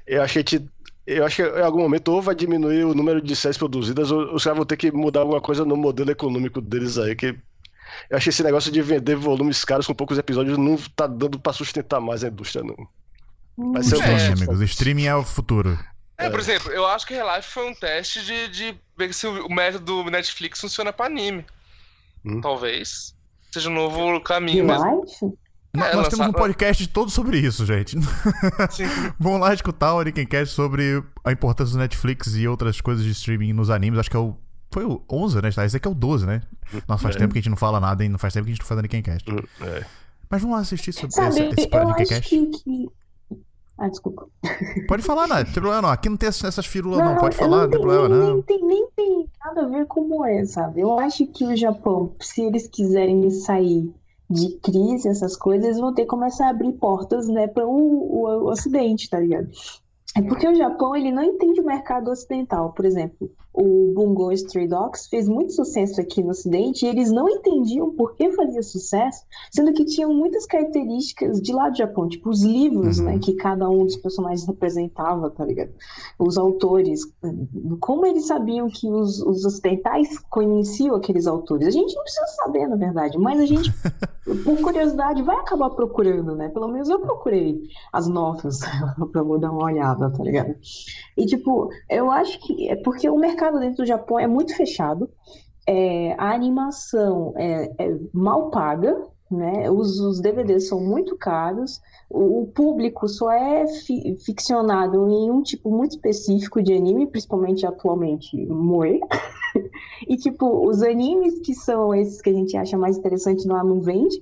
eu acho que eu acho que em algum momento ou vai diminuir o número de séries produzidas ou os caras vão ter que mudar alguma coisa no modelo econômico deles aí, que eu acho que esse negócio de vender volumes caros com poucos episódios não tá dando para sustentar mais a indústria, não. Vai ser é, amigos, streaming é o futuro. É, por exemplo, eu acho que Relife foi um teste de, de ver se o método Netflix funciona pra anime. Hum. Talvez. Seja um novo caminho mesmo. É, nós lançar... temos um podcast todo sobre isso, gente. Vão lá escutar o Orikencast sobre a importância do Netflix e outras coisas de streaming nos animes. Acho que é o. Foi o 11, né? Esse aqui é o 12, né? Nossa, faz é. tempo que a gente não fala nada e não faz tempo que a gente não faz Orikencast. É. Mas vamos lá assistir sobre Sabe, esse, esse eu acho que, que ah, desculpa. Pode falar, não, não tem problema não. Aqui não tem essas firulas, não. não. Pode falar, não tem, problema nem, não. Nem tem, nem tem nada a ver com é, sabe? Eu acho que o Japão, se eles quiserem sair de crise, essas coisas, vão ter que começar a abrir portas, né, para o, o, o Ocidente, tá ligado? É porque o Japão ele não entende o mercado ocidental. Por exemplo, o Bungo Stray Dogs fez muito sucesso aqui no Ocidente e eles não entendiam por que fazia sucesso, sendo que tinham muitas características de lá do Japão, tipo os livros, uhum. né, que cada um dos personagens representava, tá ligado? Os autores, como eles sabiam que os, os ocidentais conheciam aqueles autores? A gente não precisa saber, na verdade, mas a gente, por curiosidade, vai acabar procurando, né? Pelo menos eu procurei as notas pra eu dar uma olhada, tá ligado? E, tipo, eu acho que é porque o mercado dentro do Japão é muito fechado, é, a animação é, é, mal paga, né? Os, os, DVDs são muito caros, o, o público só é fi, ficcionado em um tipo muito específico de anime, principalmente atualmente moe. e tipo, os animes que são esses que a gente acha mais interessante não vende.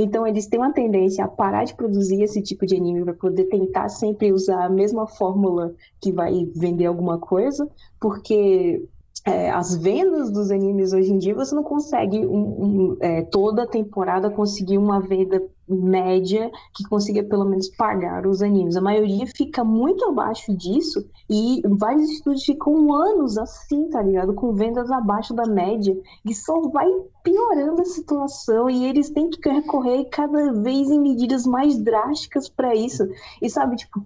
Então, eles têm uma tendência a parar de produzir esse tipo de anime para poder tentar sempre usar a mesma fórmula que vai vender alguma coisa, porque é, as vendas dos animes hoje em dia, você não consegue um, um, é, toda temporada conseguir uma venda média que consiga pelo menos pagar os animes. A maioria fica muito abaixo disso e vários estúdios ficam anos assim, tá ligado? Com vendas abaixo da média e só vai piorando a situação e eles têm que recorrer cada vez em medidas mais drásticas para isso. E sabe, tipo,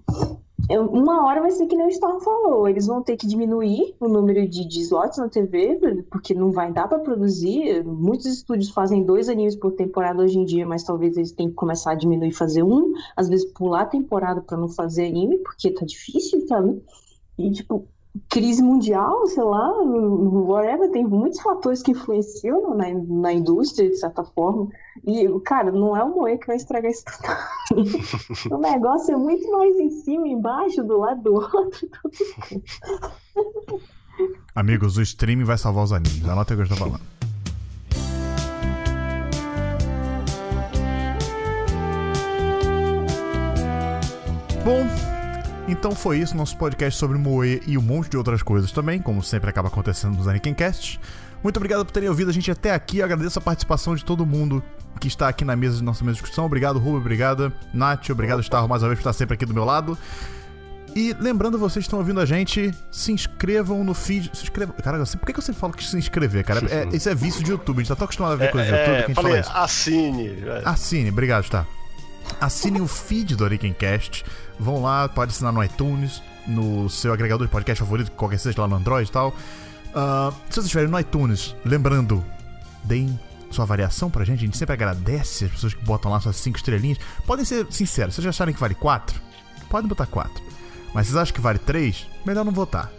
uma hora vai ser que nem o Storm falou, eles vão ter que diminuir o número de, de slots na TV, porque não vai dar para produzir. Muitos estúdios fazem dois animes por temporada hoje em dia, mas talvez eles tenham que começar a diminuir e fazer um, às vezes pular a temporada para não fazer anime, porque tá difícil, sabe? E tipo, crise mundial, sei lá, whatever, tem muitos fatores que influenciam na, na indústria, de certa forma. E, cara, não é o Moe que vai estragar isso tudo. o negócio é muito mais em cima, embaixo, do lado do outro. Amigos, o streaming vai salvar os animes. Anota o que eu estou falando. Bom, então foi isso, nosso podcast sobre Moe e um monte de outras coisas também, como sempre acaba acontecendo nos Anikincast. Muito obrigado por terem ouvido a gente até aqui. Eu agradeço a participação de todo mundo que está aqui na mesa de nossa mesa de discussão. Obrigado, Rubio, obrigado, Nath, obrigado, Starro, mais uma vez por estar sempre aqui do meu lado. E lembrando, vocês que estão ouvindo a gente, se inscrevam no feed. Se inscrevam. Cara, por que, eu sempre falo que se inscrever, cara? É, isso é vício de YouTube. A gente tá tão acostumado a ver é, coisas de YouTube que a gente falei, fala isso. Assine. Assine, obrigado, tá. Assine o feed do Orikencast. Vão lá, pode assinar no iTunes, no seu agregador de podcast favorito, qualquer seja lá no Android e tal. Uh, se vocês estiverem no iTunes, lembrando, deem sua variação pra gente. A gente sempre agradece as pessoas que botam lá suas 5 estrelinhas. Podem ser sinceros, se vocês acharem que vale 4, podem botar 4. Mas vocês acham que vale 3, melhor não votar.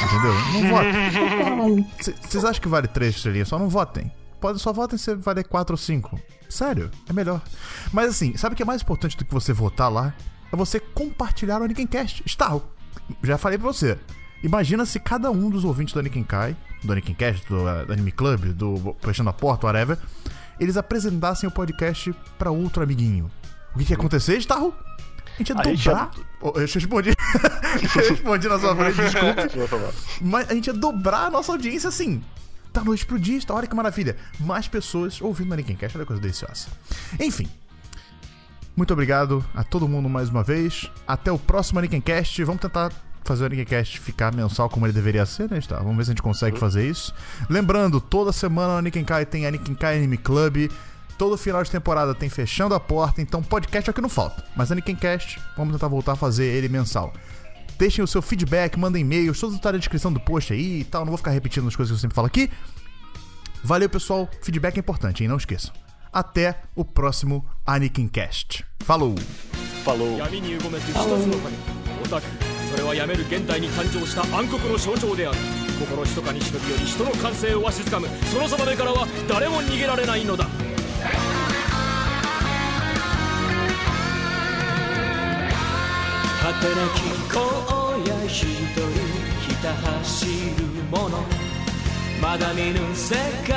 Entendeu? Não votem. Vocês acham que vale 3 estrelinhas, só não votem. Pode, só votem se vale 4 ou 5. Sério, é melhor. Mas assim, sabe o que é mais importante do que você votar lá? É você compartilhar o Anikincast. Está. Já falei pra você. Imagina se cada um dos ouvintes do Anikinkai, do Anikincast, do, uh, do Anime Club, do Fechando a Porta, whatever, eles apresentassem o podcast pra outro amiguinho. O que, que ia acontecer, Starro? A gente ia a dobrar. Gente. Oh, eu respondi. eu respondi na sua frente, desculpe. Mas a gente ia dobrar a nossa audiência assim da noite pro dia, olha que maravilha. Mais pessoas ouvindo Mannequin Cast, olha que coisa deliciosa. Enfim. Muito obrigado a todo mundo mais uma vez. Até o próximo Mannequin Cast. Vamos tentar fazer o Mannequin Cast ficar mensal como ele deveria ser, né? Tá, vamos ver se a gente consegue uhum. fazer isso. Lembrando, toda semana o Kai tem Aniken Kai Anime Club. Todo final de temporada tem Fechando a Porta, então podcast é o que não falta. Mas Aniken Cast, vamos tentar voltar a fazer ele mensal Deixem o seu feedback, mandem e-mails, tudo tá na descrição do post aí e tal. Não vou ficar repetindo as coisas que eu sempre falo aqui. Valeu, pessoal. Feedback é importante, hein? Não esqueçam. Até o próximo Anakin Cast. Falou! Falou! それはやめる現代に誕生した暗黒の象徴である心ひそかに忍び寄り人の感性をわしづかむその定めからは誰も逃げられないのだ 果てなき荒野一人ひた走る者まだ見ぬ世界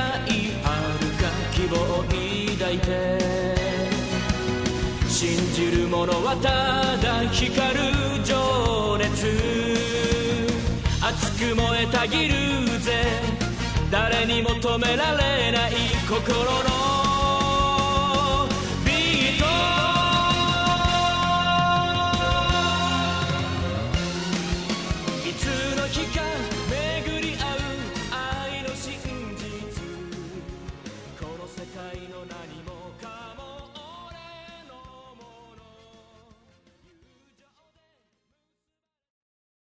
あるか希望を抱いて。信じる者はただ光る情熱。熱く燃えたぎるぜ。誰にも止められない心の